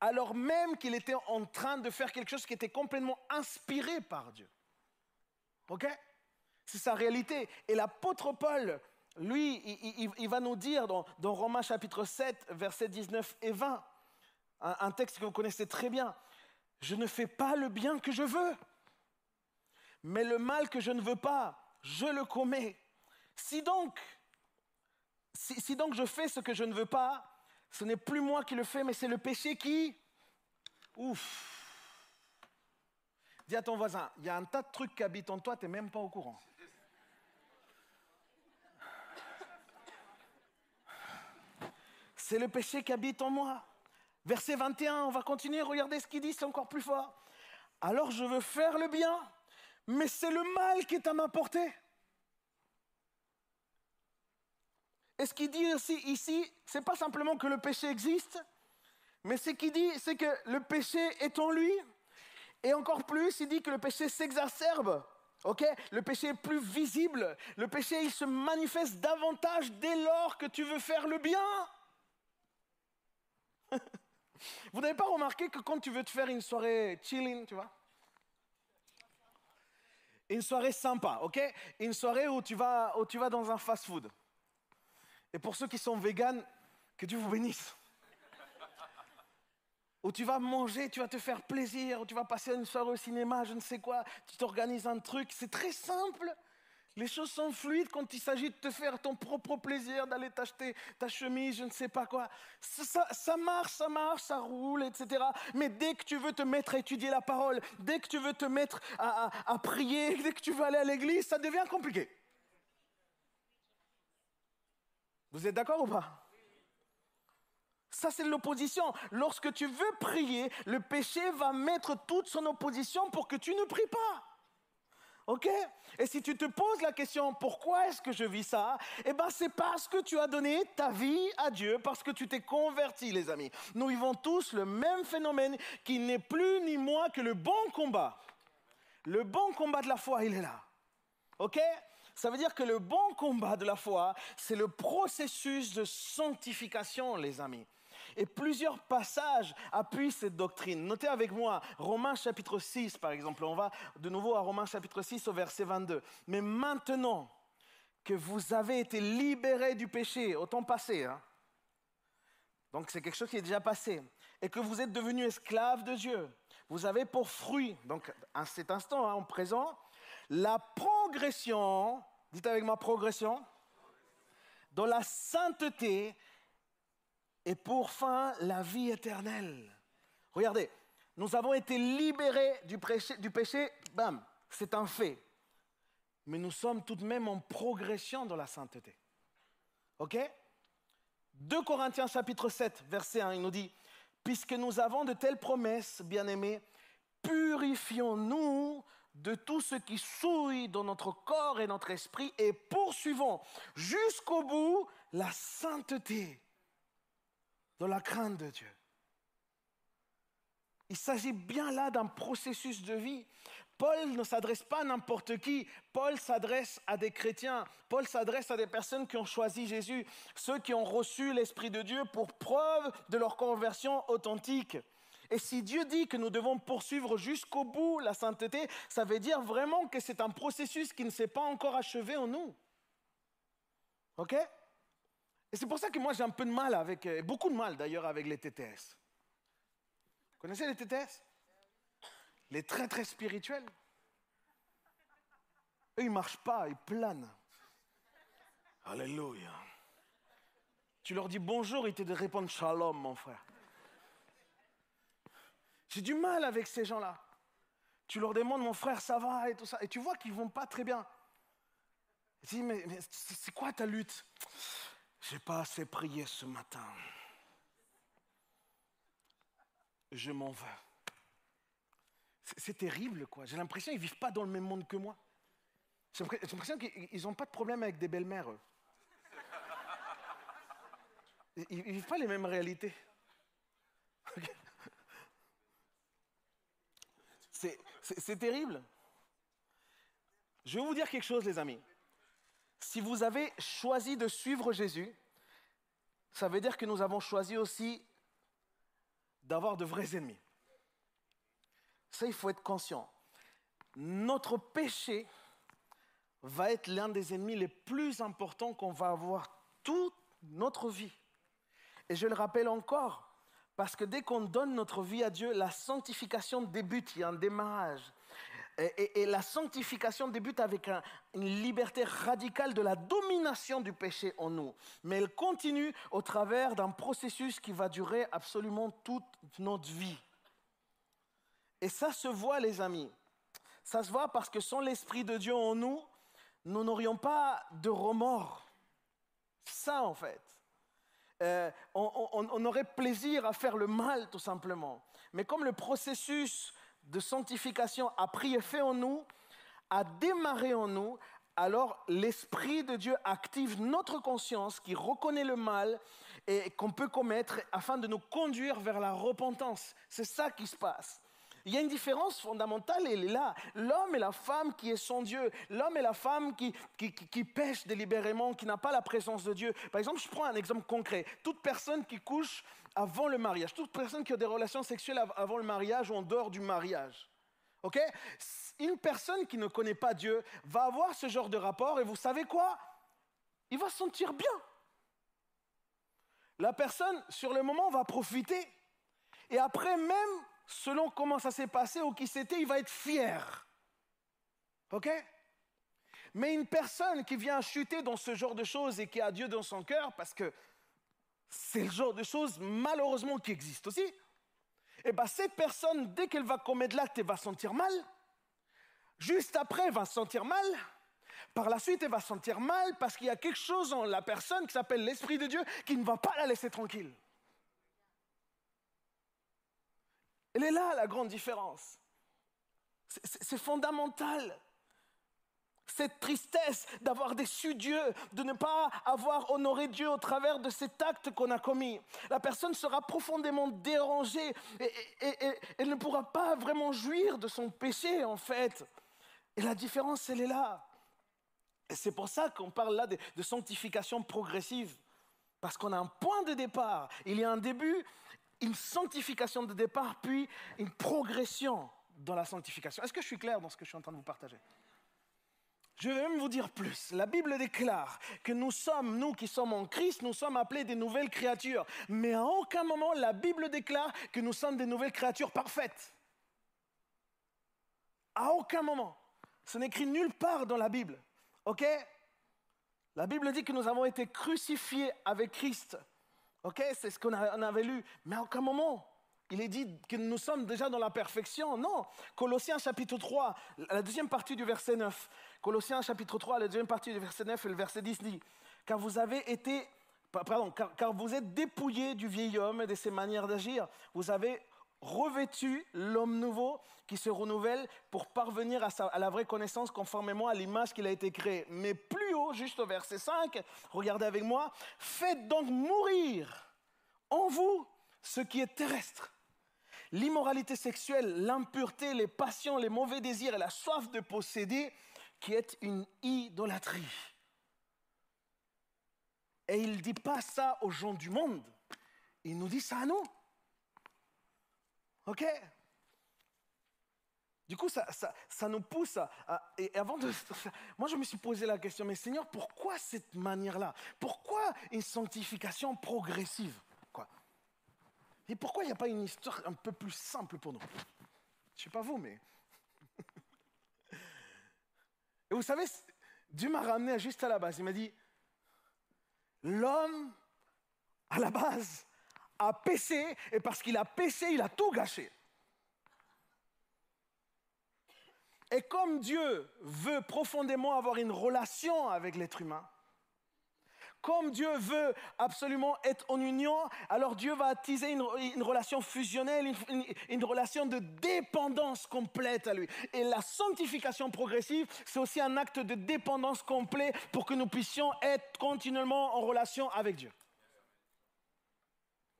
alors même qu'il était en train de faire quelque chose qui était complètement inspiré par Dieu. Ok? C'est sa réalité. Et l'apôtre Paul, lui, il, va nous dire dans, Romains chapitre 7, versets 19 et 20, un texte que vous connaissez très bien, je ne fais pas le bien que je veux mais le mal que je ne veux pas, je le commets. Si donc, si, donc je fais ce que je ne veux pas, ce n'est plus moi qui le fais, mais c'est le péché qui... Ouf. Dis à ton voisin, il y a un tas de trucs qui habitent en toi, tu n'es même pas au courant. C'est le péché qui habite en moi. Verset 21, on va continuer, regardez ce qu'il dit, c'est encore plus fort. Alors je veux faire le bien, mais c'est le mal qui est à ma portée. Et ce qu'il dit ici, ici c'est pas simplement que le péché existe, mais ce qu'il dit, c'est que le péché est en lui. Et encore plus, il dit que le péché s'exacerbe. Ok? Le péché est plus visible. Le péché, il se manifeste davantage dès lors que tu veux faire le bien. Vous n'avez pas remarqué que quand tu veux te faire une soirée chilling, tu vois? Une soirée sympa, ok? Une soirée où tu, vas, où tu vas dans un fast-food. Et pour ceux qui sont véganes, que Dieu vous bénisse. où tu vas manger, tu vas te faire plaisir, où tu vas passer une soirée au cinéma, je ne sais quoi, tu t'organises un truc, c'est très simple. Les choses sont fluides quand il s'agit de te faire ton propre plaisir, d'aller t'acheter ta chemise, je ne sais pas quoi. Ça, marche, ça marche, ça roule, etc. Mais dès que tu veux te mettre à étudier la parole, dès que tu veux te mettre à, à prier, dès que tu veux aller à l'église, ça devient compliqué. Vous êtes d'accord ou pas? Ça, c'est l'opposition. Lorsque tu veux prier, le péché va mettre toute son opposition pour que tu ne pries pas. OK? Et si tu te poses la question, pourquoi est-ce que je vis ça? Eh bien, c'est parce que tu as donné ta vie à Dieu, parce que tu t'es converti, les amis. Nous vivons tous le même phénomène qui n'est plus ni moins que le bon combat. Le bon combat de la foi, il est là. OK? Ça veut dire que le bon combat de la foi, c'est le processus de sanctification, les amis. Et plusieurs passages appuient cette doctrine. Notez avec moi Romains chapitre 6, par exemple. On va de nouveau à Romains chapitre 6 au verset 22. Mais maintenant que vous avez été libérés du péché au temps passé, hein, donc c'est quelque chose qui est déjà passé, et que vous êtes devenus esclaves de Dieu, vous avez pour fruit, donc à cet instant, hein, en présent, la progression, dites avec moi progression, dans la sainteté et pour fin la vie éternelle. Regardez, nous avons été libérés du péché, du péché bam, c'est un fait. Mais nous sommes tout de même en progression dans la sainteté. OK? 2 Corinthiens chapitre 7, verset 1, il nous dit, Puisque nous avons de telles promesses, bien-aimés, purifions-nous de tout ce qui souille dans notre corps et notre esprit et poursuivons jusqu'au bout la sainteté dans la crainte de Dieu. Il s'agit bien là d'un processus de vie. Paul ne s'adresse pas à n'importe qui. Paul s'adresse à des chrétiens. Paul s'adresse à des personnes qui ont choisi Jésus, ceux qui ont reçu l'Esprit de Dieu pour preuve de leur conversion authentique. Et si Dieu dit que nous devons poursuivre jusqu'au bout la sainteté, ça veut dire vraiment que c'est un processus qui ne s'est pas encore achevé en nous. OK? Et c'est pour ça que moi j'ai un peu de mal avec, euh, beaucoup de mal d'ailleurs avec les TTS. Vous connaissez les TTS Les très très spirituels. Eux, ils marchent pas, ils planent. Alléluia. Tu leur dis bonjour, ils te répondent shalom, mon frère. J'ai du mal avec ces gens-là. Tu leur demandes, mon frère, ça va et tout ça. Et tu vois qu'ils vont pas très bien. Tu dis, mais, c'est quoi ta lutte? J'ai pas assez prié ce matin. Je m'en veux. C'est terrible, quoi. J'ai l'impression qu'ils vivent pas dans le même monde que moi. J'ai l'impression qu'ils n'ont pas de problème avec des belles-mères, eux. Ils ne vivent pas les mêmes réalités. C'est terrible. Je vais vous dire quelque chose, les amis. Si vous avez choisi de suivre Jésus, ça veut dire que nous avons choisi aussi d'avoir de vrais ennemis. Ça, il faut être conscient. Notre péché va être l'un des ennemis les plus importants qu'on va avoir toute notre vie. Et je le rappelle encore, parce que dès qu'on donne notre vie à Dieu, la sanctification débute, il y a un démarrage. Et, la sanctification débute avec une liberté radicale de la domination du péché en nous. Mais elle continue au travers d'un processus qui va durer absolument toute notre vie. Et ça se voit, les amis. Ça se voit parce que sans l'Esprit de Dieu en nous, nous n'aurions pas de remords. Ça, en fait. Euh, on, aurait plaisir à faire le mal tout simplement. Mais comme le processus de sanctification a pris effet en nous, a démarré en nous, alors l'Esprit de Dieu active notre conscience qui reconnaît le mal et qu'on peut commettre afin de nous conduire vers la repentance. C'est ça qui se passe. Il y a une différence fondamentale, elle est là. L'homme et la femme qui est son Dieu. L'homme et la femme qui, qui, pêchent délibérément, qui n'a pas la présence de Dieu. Par exemple, je prends un exemple concret. Toute personne qui couche avant le mariage, toute personne qui a des relations sexuelles avant le mariage ou en dehors du mariage. OK? Une personne qui ne connaît pas Dieu va avoir ce genre de rapport et vous savez quoi? Il va se sentir bien. La personne, sur le moment, va profiter. Et après, même selon comment ça s'est passé ou qui c'était, il va être fier. OK? Mais une personne qui vient chuter dans ce genre de choses et qui a Dieu dans son cœur, parce que c'est le genre de choses malheureusement qui existe aussi, et eh bien cette personne, dès qu'elle va commettre l'acte, elle va sentir mal. Juste après, elle va se sentir mal. Par la suite, elle va se sentir mal parce qu'il y a quelque chose en la personne qui s'appelle l'Esprit de Dieu qui ne va pas la laisser tranquille. Elle est là la grande différence. C'est fondamental. Cette tristesse d'avoir déçu Dieu, de ne pas avoir honoré Dieu au travers de cet acte qu'on a commis. La personne sera profondément dérangée et, elle ne pourra pas vraiment jouir de son péché en fait. Et la différence, elle est là. Et c'est pour ça qu'on parle là de, de sanctification progressive. Parce qu'on a un point de départ, il y a un début une sanctification de départ, puis une progression dans la sanctification. Est-ce que je suis clair dans ce que je suis en train de vous partager? Je vais même vous dire plus. La Bible déclare que nous sommes, nous qui sommes en Christ, nous sommes appelés des nouvelles créatures. Mais à aucun moment la Bible déclare que nous sommes des nouvelles créatures parfaites. À aucun moment. Ce n'est écrit nulle part dans la Bible. OK? La Bible dit que nous avons été crucifiés avec Christ. Ok, c'est ce qu'on avait lu. Mais à aucun moment, il est dit que nous sommes déjà dans la perfection? Non. Colossiens chapitre 3, la deuxième partie du verset 9. Colossiens chapitre 3, la deuxième partie du verset 9 et le verset 10 dit Car vous avez été, pardon, car, vous êtes dépouillés du vieil homme et de ses manières d'agir. Vous avez revêtu l'homme nouveau qui se renouvelle pour parvenir à, à, la vraie connaissance conformément à l'image qu'il a été créé. Mais plus haut, juste au verset 5, regardez avec moi, faites donc mourir en vous ce qui est terrestre. l'immoralité sexuelle, l'impureté, les passions, les mauvais désirs et la soif de posséder, qui est une idolâtrie. Et il ne dit pas ça aux gens du monde, il nous dit ça à nous. OK? Du coup, ça, ça, nous pousse à, Et avant de. Moi, je me suis posé la question, mais Seigneur, pourquoi cette manière-là? Pourquoi une sanctification progressive quoi? Et pourquoi il n'y a pas une histoire un peu plus simple pour nous? Je ne sais pas vous, mais. Et vous savez, Dieu m'a ramené juste à la base. Il m'a dit L'homme, à la base, a péché, et parce qu'il a péché, il a tout gâché. Et comme Dieu veut profondément avoir une relation avec l'être humain, comme Dieu veut absolument être en union, alors Dieu va attiser une, relation fusionnelle, une, une, relation de dépendance complète à lui. Et la sanctification progressive, c'est aussi un acte de dépendance complet pour que nous puissions être continuellement en relation avec Dieu.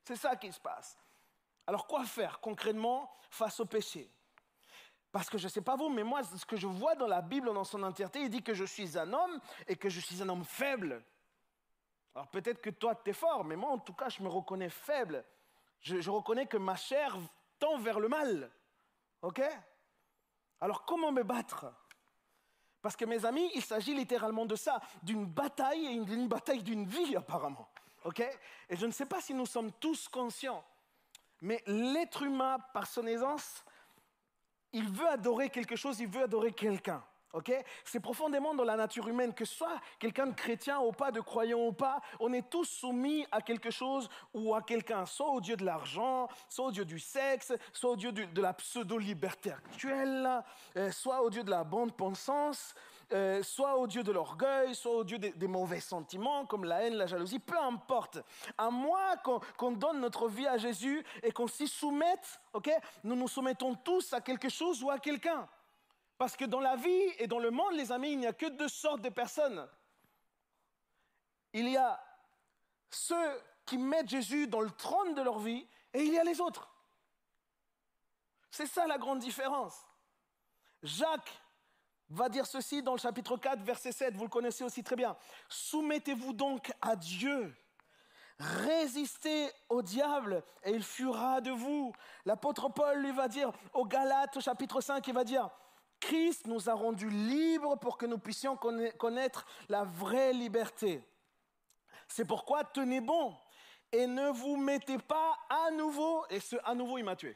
C'est ça qui se passe. Alors quoi faire concrètement face au péché? Parce que je ne sais pas vous, mais moi, ce que je vois dans la Bible dans son entièreté, il dit que je suis un homme et que je suis un homme faible. Alors peut-être que toi, tu es fort, mais moi, en tout cas, je me reconnais faible. Je, reconnais que ma chair tend vers le mal. OK? Alors comment me battre? Parce que mes amis, il s'agit littéralement de ça, d'une bataille et d'une bataille d'une vie apparemment. OK? Et je ne sais pas si nous sommes tous conscients, mais l'être humain, par son aisance, il veut adorer quelque chose, il veut adorer quelqu'un. ok? C'est profondément dans la nature humaine, que soit quelqu'un de chrétien ou pas, de croyant ou pas, on est tous soumis à quelque chose ou à quelqu'un, soit au Dieu de l'argent, soit au Dieu du sexe, soit au Dieu de, la pseudo-liberté actuelle, euh, soit au Dieu de la bande pensance, euh, soit au Dieu de l'orgueil, soit au Dieu des, mauvais sentiments comme la haine, la jalousie, peu importe. À moins qu'on donne notre vie à Jésus et qu'on s'y soumette, ok nous nous soumettons tous à quelque chose ou à quelqu'un. Parce que dans la vie et dans le monde, les amis, il n'y a que deux sortes de personnes. Il y a ceux qui mettent Jésus dans le trône de leur vie et il y a les autres. C'est ça la grande différence. Jacques va dire ceci dans le chapitre 4, verset 7, vous le connaissez aussi très bien. Soumettez-vous donc à Dieu. Résistez au diable et il fuira de vous. L'apôtre Paul lui va dire au Galates au chapitre 5, il va dire, Christ nous a rendus libres pour que nous puissions connaître la vraie liberté. C'est pourquoi tenez bon et ne vous mettez pas à nouveau, et ce à nouveau il m'a tué.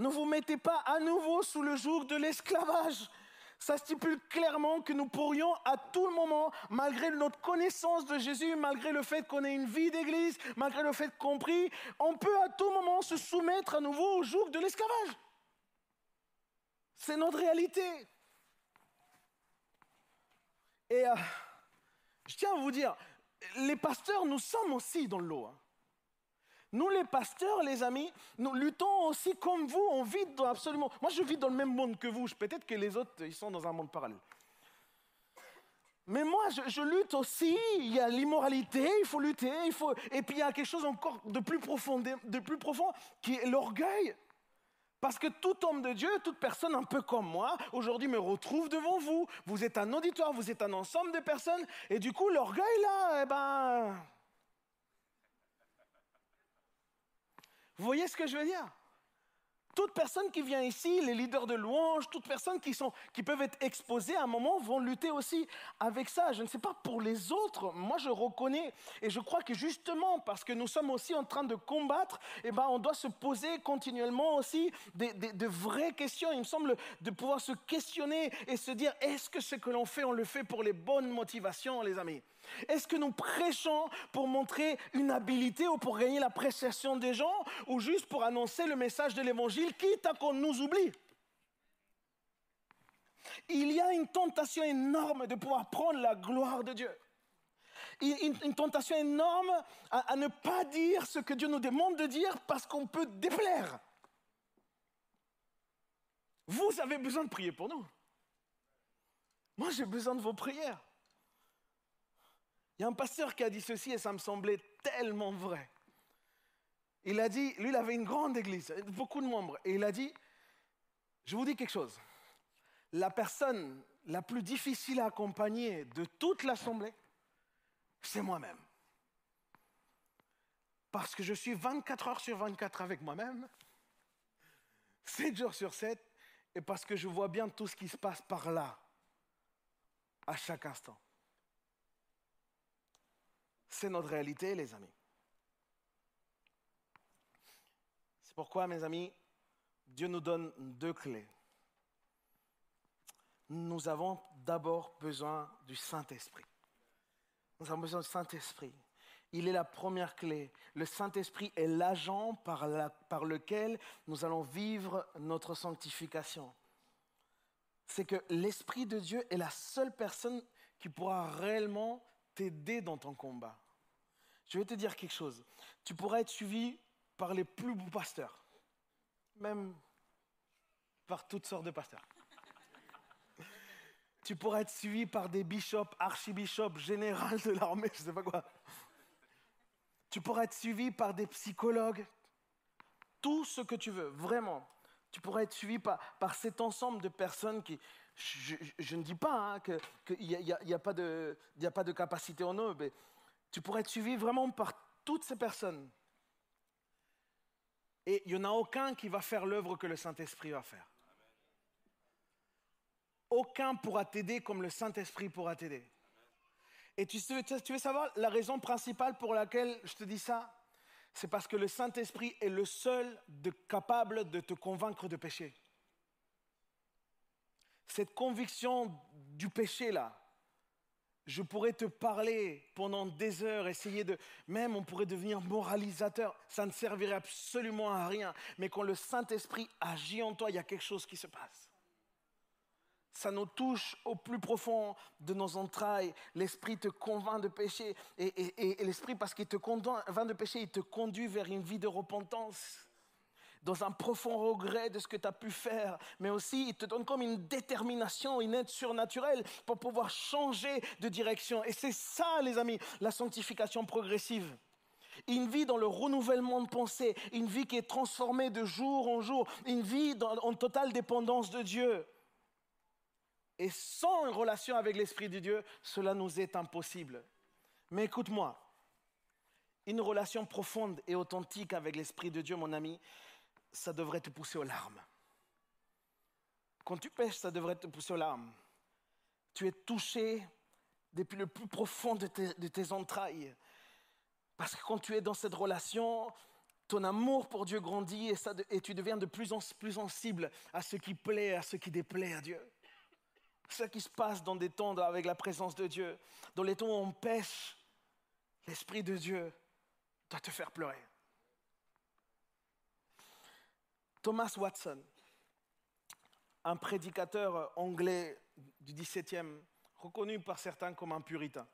Ne vous mettez pas à nouveau sous le joug de l'esclavage. Ça stipule clairement que nous pourrions à tout moment, malgré notre connaissance de Jésus, malgré le fait qu'on ait une vie d'église, malgré le fait qu'on prie, on peut à tout moment se soumettre à nouveau au joug de l'esclavage. C'est notre réalité. Et euh, je tiens à vous dire, les pasteurs, nous sommes aussi dans le lot. Hein. Nous, les pasteurs, les amis, nous luttons aussi comme vous. On vit absolument. Moi, je vis dans le même monde que vous. Peut-être que les autres, ils sont dans un monde parallèle. Mais moi, je, lutte aussi. Il y a l'immoralité, il faut lutter. Il faut... Et puis, il y a quelque chose encore de plus profond, de plus profond qui est l'orgueil. Parce que tout homme de Dieu, toute personne un peu comme moi, aujourd'hui me retrouve devant vous. Vous êtes un auditoire, vous êtes un ensemble de personnes. Et du coup, l'orgueil, là, eh ben, Vous voyez ce que je veux dire? Toute personne qui vient ici, les leaders de louange, toute personne qui, sont, qui peuvent être exposées à un moment vont lutter aussi avec ça. Je ne sais pas pour les autres, moi je reconnais et je crois que justement parce que nous sommes aussi en train de combattre, eh ben, on doit se poser continuellement aussi des, de vraies questions. Il me semble de pouvoir se questionner et se dire est-ce que ce que l'on fait, on le fait pour les bonnes motivations, les amis? Est-ce que nous prêchons pour montrer une habilité ou pour gagner l'appréciation des gens ou juste pour annoncer le message de l'évangile quitte à qu'on nous oublie? Il y a une tentation énorme de pouvoir prendre la gloire de Dieu. Une, tentation énorme à, ne pas dire ce que Dieu nous demande de dire parce qu'on peut déplaire. Vous avez besoin de prier pour nous. Moi, j'ai besoin de vos prières. Il y a un pasteur qui a dit ceci et ça me semblait tellement vrai. Il a dit, lui, il avait une grande église, beaucoup de membres. Et il a dit, je vous dis quelque chose. La personne la plus difficile à accompagner de toute l'assemblée, c'est moi-même. Parce que je suis 24 heures sur 24 avec moi-même, 7 jours sur 7, et parce que je vois bien tout ce qui se passe par là, à chaque instant. C'est notre réalité, les amis. C'est pourquoi, mes amis, Dieu nous donne deux clés. Nous avons d'abord besoin du Saint-Esprit. Nous avons besoin du Saint-Esprit. Il est la première clé. Le Saint-Esprit est l'agent par, lequel nous allons vivre notre sanctification. C'est que l'Esprit de Dieu est la seule personne qui pourra réellement t'aider dans ton combat. Je vais te dire quelque chose. Tu pourras être suivi par les plus beaux pasteurs, même par toutes sortes de pasteurs. Tu pourras être suivi par des bishops, archibishops, généraux de l'armée, je sais pas quoi. Tu pourras être suivi par des psychologues, tout ce que tu veux, vraiment. Tu pourras être suivi par, par cet ensemble de personnes qui, je, ne dis pas hein, qu'il n'y a, a, pas de, capacité en eux, mais tu pourrais être suivi vraiment par toutes ces personnes. Et il n'y en a aucun qui va faire l'œuvre que le Saint-Esprit va faire. Aucun pourra t'aider comme le Saint-Esprit pourra t'aider. Et tu, tu veux savoir la raison principale pour laquelle je te dis ça? C'est parce que le Saint-Esprit est le seul capable de te convaincre de péché. Cette conviction du péché là, je pourrais te parler pendant des heures, essayer de... Même on pourrait devenir moralisateur, ça ne servirait absolument à rien. Mais quand le Saint-Esprit agit en toi, il y a quelque chose qui se passe. Ça nous touche au plus profond de nos entrailles. L'Esprit te convainc de péché. Et, l'Esprit, parce qu'il te convainc de péché, il te conduit vers une vie de repentance dans un profond regret de ce que tu as pu faire, mais aussi il te donne comme une détermination, une aide surnaturelle pour pouvoir changer de direction. Et c'est ça, les amis, la sanctification progressive. Une vie dans le renouvellement de pensée, une vie qui est transformée de jour en jour, une vie en totale dépendance de Dieu. Et sans une relation avec l'Esprit de Dieu, cela nous est impossible. Mais écoute-moi, une relation profonde et authentique avec l'Esprit de Dieu, mon ami, ça devrait te pousser aux larmes. Quand tu pêches, ça devrait te pousser aux larmes. Tu es touché depuis le plus profond de tes, entrailles. Parce que quand tu es dans cette relation, ton amour pour Dieu grandit et, et tu deviens de plus en plus sensible à ce qui plaît, à ce qui déplaît à Dieu. Ce qui se passe dans des temps avec la présence de Dieu, dans les temps où on pêche, l'Esprit de Dieu doit te faire pleurer. Thomas Watson, un prédicateur anglais du XVIIe, reconnu par certains comme un puritain.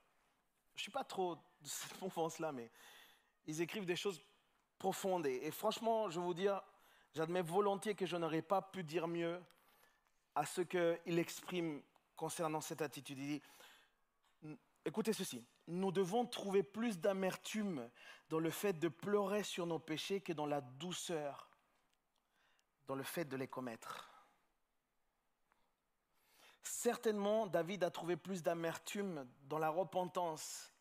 Je ne suis pas trop de cette mouvance-là, mais ils écrivent des choses profondes. Et, franchement, je vous dire, j'admets volontiers que je n'aurais pas pu dire mieux à ce qu'il exprime concernant cette attitude. Il dit, écoutez ceci, nous devons trouver plus d'amertume dans le fait de pleurer sur nos péchés que dans la douceur dans le fait de les commettre. Certainement, David a trouvé plus d'amertume dans la repentance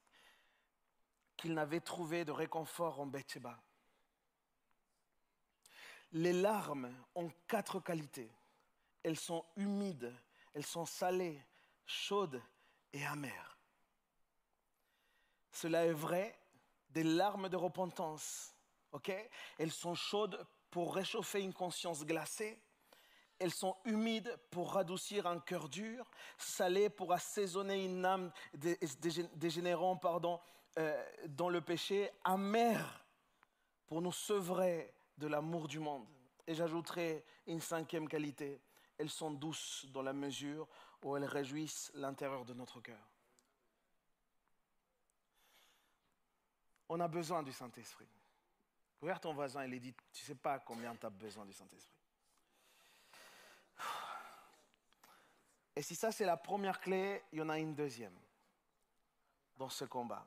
qu'il n'avait trouvé de réconfort en Bethsheba. Les larmes ont quatre qualités. Elles sont humides, elles sont salées, chaudes et amères. Cela est vrai des larmes de repentance. ok? Elles sont chaudes pour réchauffer une conscience glacée. Elles sont humides pour radoucir un cœur dur, salées pour assaisonner une âme dégénérant pardon, euh, dans le péché, amères pour nous sevrer de l'amour du monde. Et j'ajouterai une cinquième qualité, elles sont douces dans la mesure où elles réjouissent l'intérieur de notre cœur. On a besoin du Saint-Esprit. Regarde ton voisin et lui dit, tu ne sais pas combien tu as besoin du Saint-Esprit. Et si ça c'est la première clé, il y en a une deuxième dans ce combat.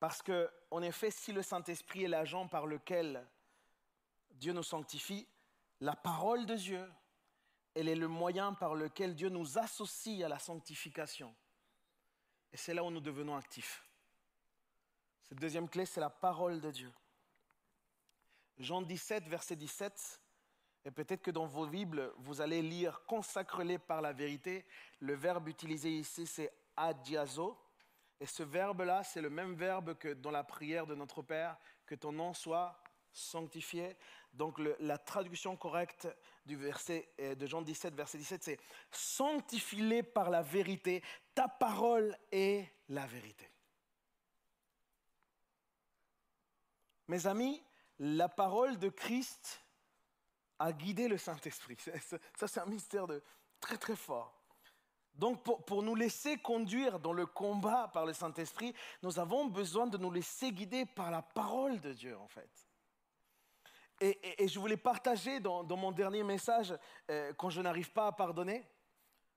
Parce que, en effet, si le Saint-Esprit est l'agent par lequel Dieu nous sanctifie, la parole de Dieu, elle est le moyen par lequel Dieu nous associe à la sanctification. Et c'est là où nous devenons actifs. Cette deuxième clé, c'est la parole de Dieu. Jean 17, verset 17. Et peut-être que dans vos Bibles, vous allez lire consacre-les par la vérité. Le verbe utilisé ici, c'est adiazo. Et ce verbe-là, c'est le même verbe que dans la prière de notre Père, que ton nom soit sanctifié. Donc la traduction correcte du verset euh, de Jean 17, verset 17, c'est sanctifie-les par la vérité. Ta parole est la vérité. Mes amis, la parole de Christ a guidé le Saint-Esprit. Ça, c'est un mystère de, très très fort. Donc pour, nous laisser conduire dans le combat par le Saint-Esprit, nous avons besoin de nous laisser guider par la parole de Dieu en fait. Et, je voulais partager dans, mon dernier message, euh, quand je n'arrive pas à pardonner,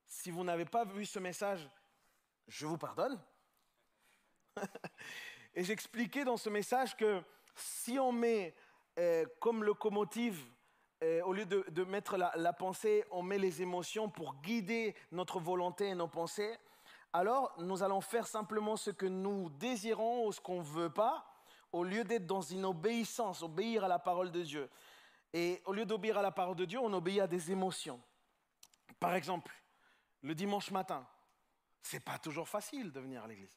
si vous n'avez pas vu ce message, je vous pardonne. et j'expliquais dans ce message que si on met euh, comme locomotive au lieu de, mettre la, pensée, on met les émotions pour guider notre volonté et nos pensées, alors nous allons faire simplement ce que nous désirons ou ce qu'on ne veut pas, au lieu d'être dans une obéissance, obéir à la parole de Dieu. Et au lieu d'obéir à la parole de Dieu, on obéit à des émotions. Par exemple, le dimanche matin, c'est pas toujours facile de venir à l'église.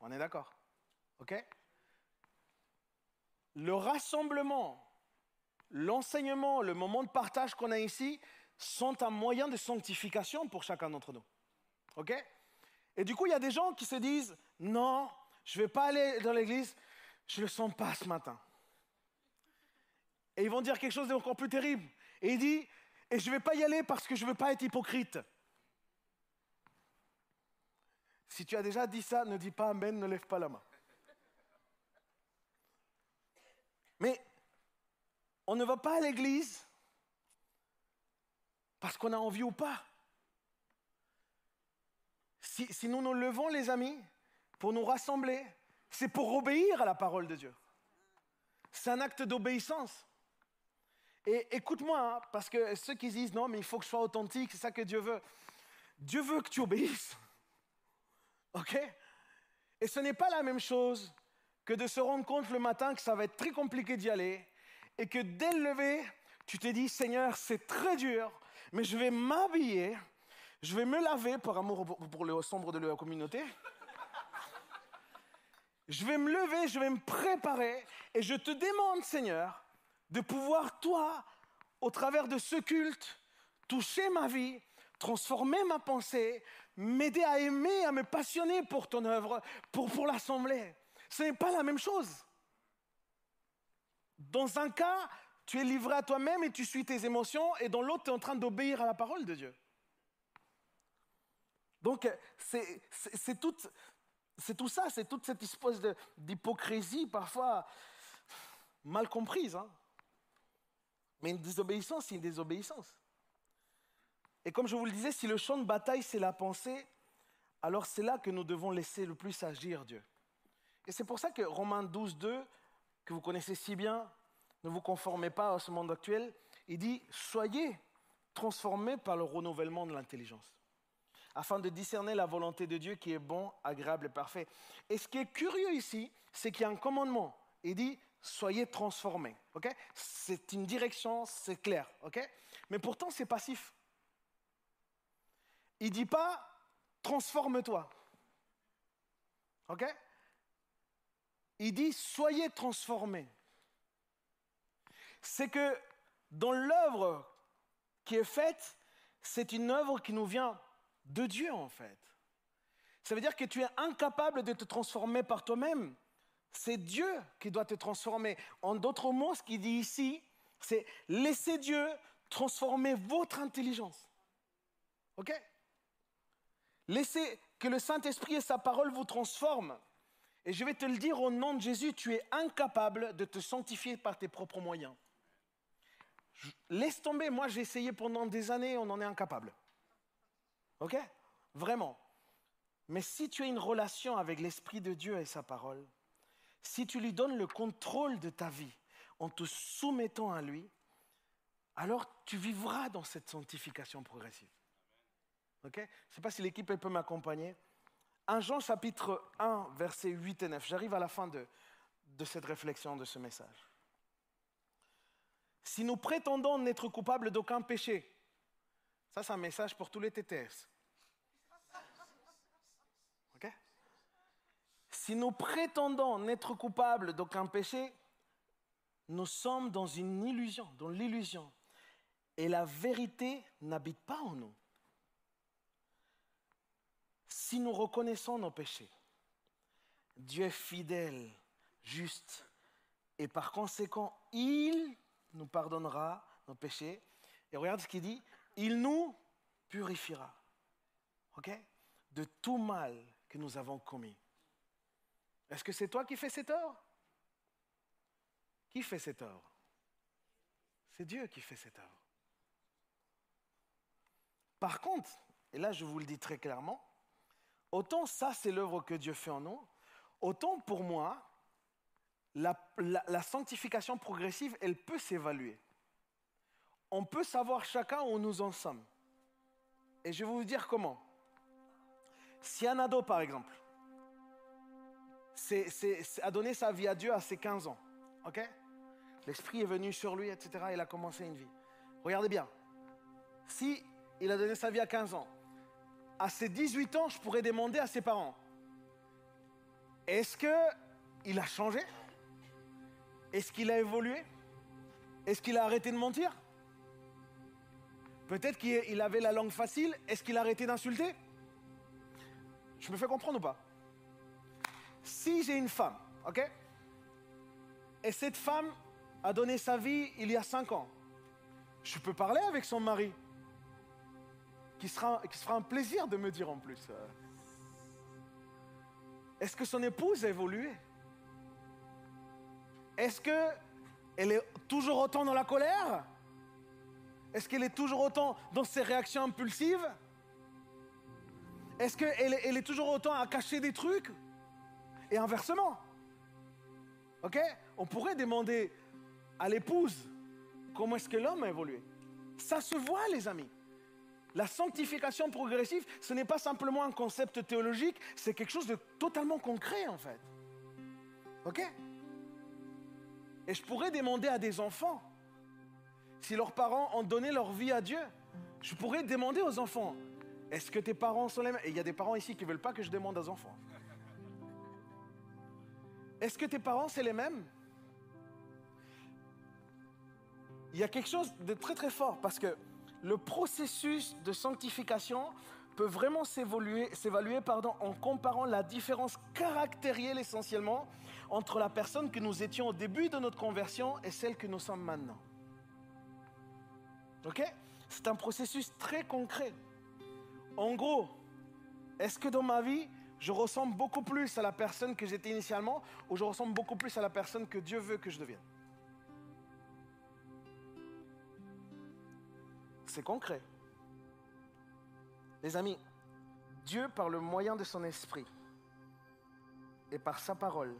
On est d'accord? OK? Le rassemblement l'enseignement, le moment de partage qu'on a ici sont un moyen de sanctification pour chacun d'entre nous. OK? Et du coup, il y a des gens qui se disent "Non, je ne vais pas aller dans l'église, je le sens pas ce matin." Et ils vont dire quelque chose d'encore plus terrible. Et il dit "Et je ne vais pas y aller parce que je ne veux pas être hypocrite." Si tu as déjà dit ça, ne dis pas amen, ne lève pas la main. Mais on ne va pas à l'église parce qu'on a envie ou pas. Si, nous nous levons, les amis, pour nous rassembler, c'est pour obéir à la parole de Dieu. C'est un acte d'obéissance. Et écoute-moi, hein, parce que ceux qui disent non, mais il faut que je sois authentique, c'est ça que Dieu veut. Dieu veut que tu obéisses. OK? Et ce n'est pas la même chose que de se rendre compte le matin que ça va être très compliqué d'y aller et que dès le lever, tu t'es dit, Seigneur, c'est très dur, mais je vais m'habiller, je vais me laver par amour pour le sombre de la communauté. Je vais me lever, je vais me préparer et je te demande, Seigneur, de pouvoir, toi, au travers de ce culte, toucher ma vie, transformer ma pensée, m'aider à aimer, à me passionner pour ton œuvre, pour, pour l'assemblée. Ce n'est pas la même chose. Dans un cas, tu es livré à toi-même et tu suis tes émotions, et dans l'autre, tu es en train d'obéir à la parole de Dieu. Donc, c'est tout, ça, c'est toute cette espèce d'hypocrisie parfois mal comprise. Hein. Mais une désobéissance, c'est une désobéissance. Et comme je vous le disais, si le champ de bataille, c'est la pensée, alors c'est là que nous devons laisser le plus agir Dieu. Et c'est pour ça que Romains 12, 2 que vous connaissez si bien, ne vous conformez pas à ce monde actuel, il dit, soyez transformés par le renouvellement de l'intelligence, afin de discerner la volonté de Dieu qui est bon, agréable et parfait. Et ce qui est curieux ici, c'est qu'il y a un commandement. Il dit, soyez transformés. c'est une direction, c'est clair. ok? Mais pourtant, c'est passif. Il ne dit pas, transforme-toi. ok? Il dit soyez transformés. C'est que dans l'œuvre qui est faite, c'est une œuvre qui nous vient de Dieu en fait. Ça veut dire que tu es incapable de te transformer par toi-même. C'est Dieu qui doit te transformer. En d'autres mots, ce qu'il dit ici, c'est laissez Dieu transformer votre intelligence. OK? Laissez que le Saint-Esprit et sa parole vous transforment. Et je vais te le dire au nom de Jésus, tu es incapable de te sanctifier par tes propres moyens. Laisse tomber, moi j'ai essayé pendant des années, on en est incapable. Ok? Vraiment. Mais si tu as une relation avec l'Esprit de Dieu et sa parole, si tu lui donnes le contrôle de ta vie en te soumettant à lui, alors tu vivras dans cette sanctification progressive. Ok? Je ne sais pas si l'équipe peut m'accompagner. 1 Jean chapitre 1, versets 8 et 9. J'arrive à la fin de, cette réflexion, de ce message. Si nous prétendons n'être coupables d'aucun péché, ça c'est un message pour tous les TTS. Ok? Si nous prétendons n'être coupables d'aucun péché, nous sommes dans une illusion, dans l'illusion. Et la vérité n'habite pas en nous. Si nous reconnaissons nos péchés, Dieu est fidèle, juste, et par conséquent, il nous pardonnera nos péchés. Et regarde ce qu'il dit, il nous purifiera. OK De tout mal que nous avons commis. Est-ce que c'est toi qui fais cet tort Qui fait cet tort C'est Dieu qui fait cet tort. Par contre, et là je vous le dis très clairement, autant ça c'est l'œuvre que Dieu fait en nous, autant pour moi, la, sanctification progressive, elle peut s'évaluer. On peut savoir chacun où nous en sommes. Et je vais vous dire comment. Si un ado, par exemple, a donné sa vie à Dieu à ses 15 ans, ok? L'Esprit est venu sur lui, etc. Il a commencé une vie. Regardez bien. Si il a donné sa vie à 15 ans, à ses 18 ans, je pourrais demander à ses parents, est-ce qu'il a changé? Est-ce qu'il a évolué? Est-ce qu'il a arrêté de mentir? Peut-être qu'il avait la langue facile. Est-ce qu'il a arrêté d'insulter? Je me fais comprendre ou pas? Si j'ai une femme, ok? Et cette femme a donné sa vie il y a cinq ans. Je peux parler avec son mari, qui sera, qui sera un plaisir de me dire en plus. Euh. Est-ce que son épouse a évolué? Est-ce qu'elle est toujours autant dans la colère? Est-ce qu'elle est toujours autant dans ses réactions impulsives? Est-ce qu'elle elle est toujours autant à cacher des trucs? Et inversement. Ok? On pourrait demander à l'épouse comment est-ce que l'homme a évolué? Ça se voit, les amis. La sanctification progressive, ce n'est pas simplement un concept théologique, c'est quelque chose de totalement concret en fait. Ok? Et je pourrais demander à des enfants si leurs parents ont donné leur vie à Dieu, je pourrais demander aux enfants, est-ce que tes parents sont les mêmes? Et il y a des parents ici qui ne veulent pas que je demande aux enfants. Est-ce que tes parents, c'est les mêmes? Il y a quelque chose de très très fort parce que le processus de sanctification peut vraiment s'évaluer en comparant la différence caractérielle essentiellement entre la personne que nous étions au début de notre conversion et celle que nous sommes maintenant. Ok? C'est un processus très concret. En gros, est-ce que dans ma vie, je ressemble beaucoup plus à la personne que j'étais initialement ou je ressemble beaucoup plus à la personne que Dieu veut que je devienne? C'est concret. Les amis, Dieu, par le moyen de son esprit et par sa parole,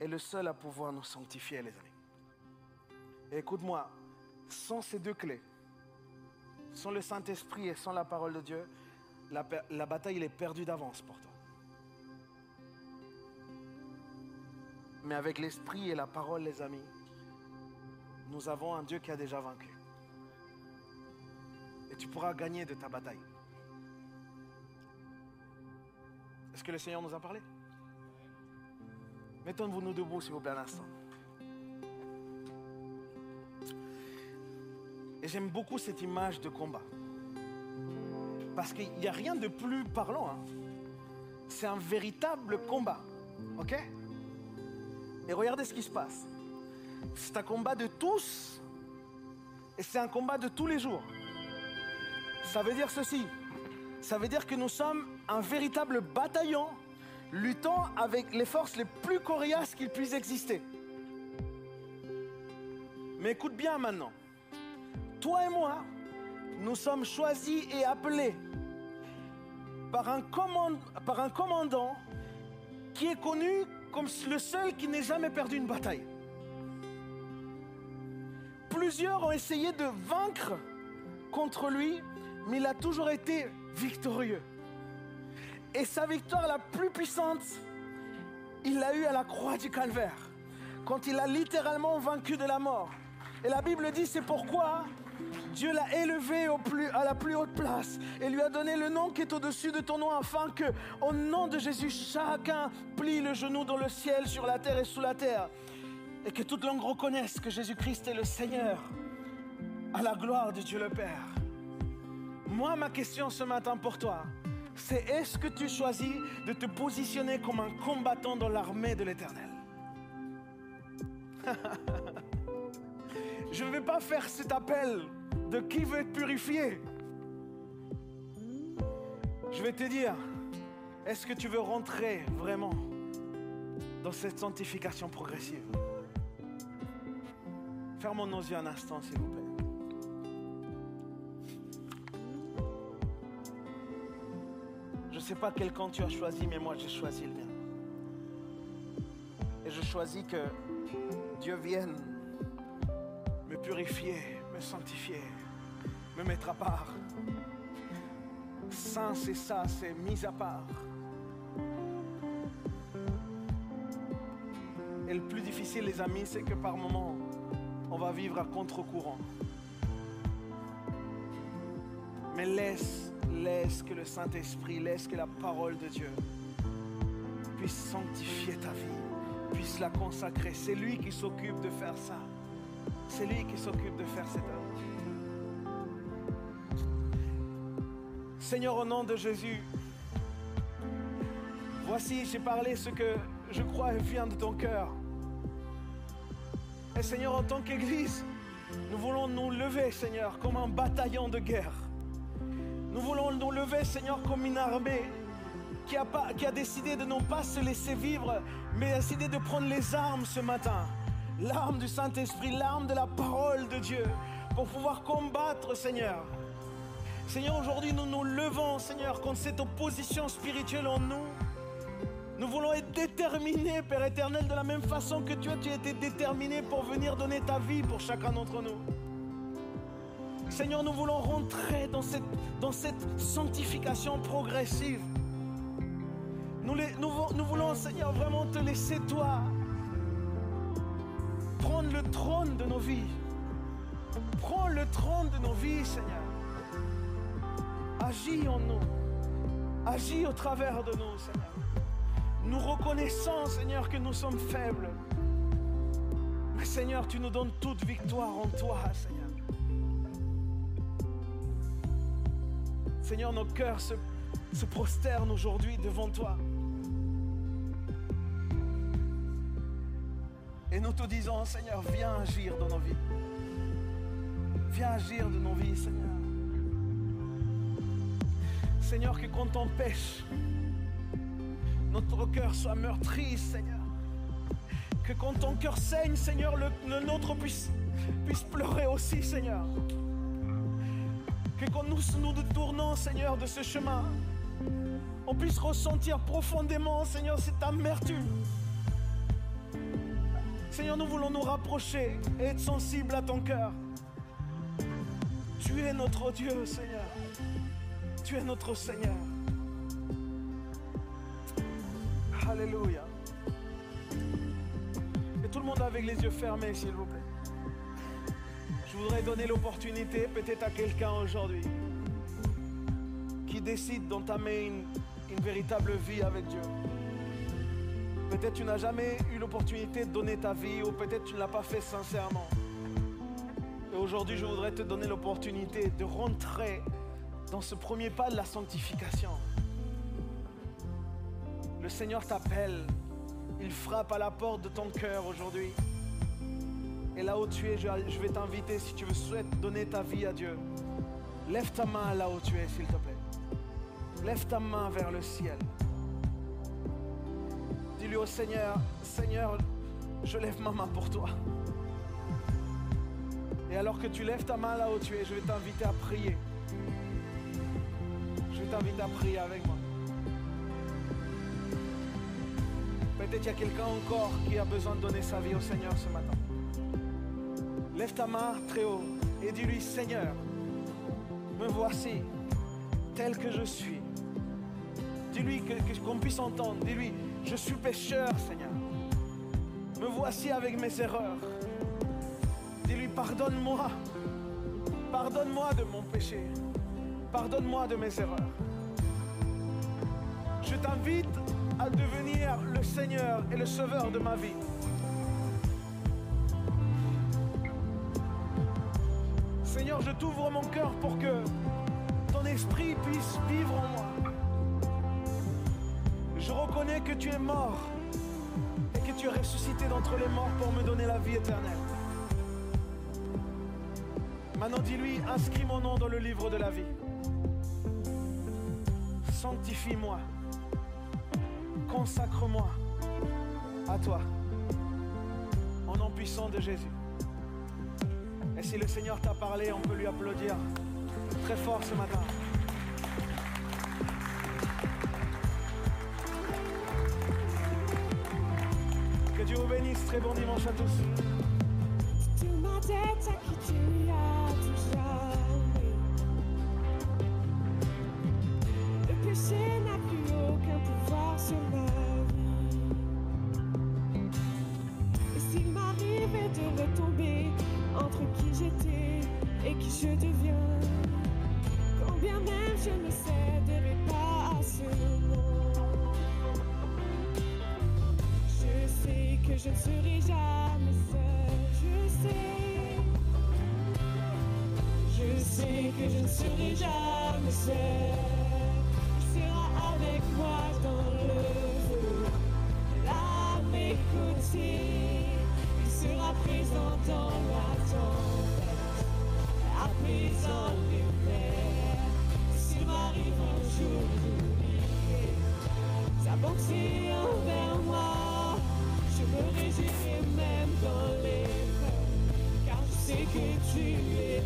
est le seul à pouvoir nous sanctifier, les amis. Écoute-moi, sans ces deux clés, sans le Saint-Esprit et sans la parole de Dieu, la, bataille est perdue d'avance pour toi. Mais avec l'Esprit et la parole, les amis, nous avons un Dieu qui a déjà vaincu. Et tu pourras gagner de ta bataille. Est-ce que le Seigneur nous a parlé? Mettons-vous nous debout, s'il vous plaît, un instant. Et j'aime beaucoup cette image de combat. Parce qu'il n'y a rien de plus parlant. Hein. C'est un véritable combat. OK? Et regardez ce qui se passe. C'est un combat de tous. Et c'est un combat de tous les jours. Ça veut dire ceci. Ça veut dire que nous sommes un véritable bataillon luttant avec les forces les plus coriaces qu'il puisse exister. Mais écoute bien maintenant toi et moi, nous sommes choisis et appelés par un, commandant qui est connu comme le seul qui n'ait jamais perdu une bataille. Plusieurs ont essayé de vaincre contre lui, mais il a toujours été victorieux. Et sa victoire la plus puissante, il l'a eue à la croix du calvaire, quand il a littéralement vaincu de la mort. Et la Bible dit, c'est pourquoi Dieu l'a élevé à la plus haute place et lui a donné le nom qui est au-dessus de ton nom afin que, au nom de Jésus, chacun plie le genou dans le ciel, sur la terre et sous la terre. Et que toute langue reconnaisse que Jésus-Christ est le Seigneur à la gloire de Dieu le Père. Moi, ma question ce matin pour toi, c'est est-ce que tu choisis de te positionner comme un combattant dans l'armée de l'Éternel? Je ne vais pas faire cet appel de qui veut être purifié. Je vais te dire, est-ce que tu veux rentrer vraiment dans cette sanctification progressive? Fermons nos yeux un instant, s'il vous plaît. Sais pas quel camp tu as choisi, mais moi j'ai choisi le mien. Et je choisis que Dieu vienne me purifier, me sanctifier, me mettre à part. Saint, c'est ça, c'est mis à part. Et le plus difficile, les amis, c'est que par moments, on va vivre à contre-courant. Mais laisse, laisse que le Saint-Esprit, laisse que la parole de Dieu puisse sanctifier ta vie, puisse la consacrer. C'est lui qui s'occupe de faire ça. C'est lui qui s'occupe de faire cette œuvre. Seigneur, au nom de Jésus, voici, j'ai parlé ce que je crois vient de ton cœur. Et Seigneur, en tant qu'Église, nous voulons nous lever, Seigneur, comme un bataillon de guerre. Nous voulons nous lever, Seigneur, comme une armée qui a, décidé de non pas se laisser vivre, mais a décidé de prendre les armes ce matin. L'arme du Saint-Esprit, l'arme de la parole de Dieu, pour pouvoir combattre, Seigneur. Seigneur, aujourd'hui, nous nous levons, Seigneur, contre cette opposition spirituelle en nous. Nous voulons être déterminés, Père éternel, de la même façon que tu as, tu as été déterminé pour venir donner ta vie pour chacun d'entre nous. Seigneur, nous voulons rentrer dans cette, sanctification progressive. Nous, nous voulons, Seigneur, vraiment te laisser, toi, prendre le trône de nos vies. Prends le trône de nos vies, Seigneur. Agis en nous. Agis au travers de nous, Seigneur. Nous reconnaissons, Seigneur, que nous sommes faibles. Mais Seigneur, tu nous donnes toute victoire en toi, Seigneur. Seigneur, nos cœurs se, prosternent aujourd'hui devant toi. Et nous te disons, Seigneur, viens agir dans nos vies. Viens agir de nos vies, Seigneur. Seigneur, que quand on pêche, notre cœur soit meurtri, Seigneur. Que quand ton cœur saigne, Seigneur, le, nôtre puisse pleurer aussi, Seigneur. Que quand nous nous détournons, Seigneur, de ce chemin, on puisse ressentir profondément, Seigneur, cette amertume. Seigneur, nous voulons nous rapprocher et être sensibles à ton cœur. Tu es notre Dieu, Seigneur. Tu es notre Seigneur. Alléluia. Et tout le monde avec les yeux fermés, s'il vous plaît. Je voudrais donner l'opportunité peut-être à quelqu'un aujourd'hui qui décide d'entamer une, une véritable vie avec Dieu. Peut-être tu n'as jamais eu l'opportunité de donner ta vie ou peut-être tu ne l'as pas fait sincèrement. Et aujourd'hui, je voudrais te donner l'opportunité de rentrer dans ce premier pas de la sanctification. Le Seigneur t'appelle, il frappe à la porte de ton cœur aujourd'hui. Et là où tu es, je vais t'inviter, si tu veux souhaites donner ta vie à Dieu, lève ta main là où tu es, s'il te plaît. Lève ta main vers le ciel. Dis-lui au Seigneur, Seigneur, je lève ma main pour toi. Et alors que tu lèves ta main là où tu es, je vais t'inviter à prier. Je vais t'inviter à prier avec moi. Peut-être il y a quelqu'un encore qui a besoin de donner sa vie au Seigneur ce matin. Lève ta main très haut et dis-lui, Seigneur, me voici tel que je suis. Dis-lui qu'on puisse entendre. Dis-lui, je suis pécheur, Seigneur. Me voici avec mes erreurs. Dis-lui, pardonne-moi. Pardonne-moi de mon péché. Pardonne-moi de mes erreurs. Je t'invite à devenir le Seigneur et le Sauveur de ma vie. T'ouvre mon cœur pour que ton esprit puisse vivre en moi. Je reconnais que tu es mort et que tu es ressuscité d'entre les morts pour me donner la vie éternelle. Maintenant, dis-lui, inscris mon nom dans le livre de la vie. Sanctifie-moi. Consacre-moi à toi. Au nom puissant de Jésus. Et si le Seigneur t'a parlé, on peut lui applaudir très fort ce matin. Que Dieu vous bénisse. Très bon dimanche à tous. S'il m'arrive un jour d'oublier sa bonté envers moi. Réjouirai même dans les car je que tu es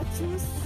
Bon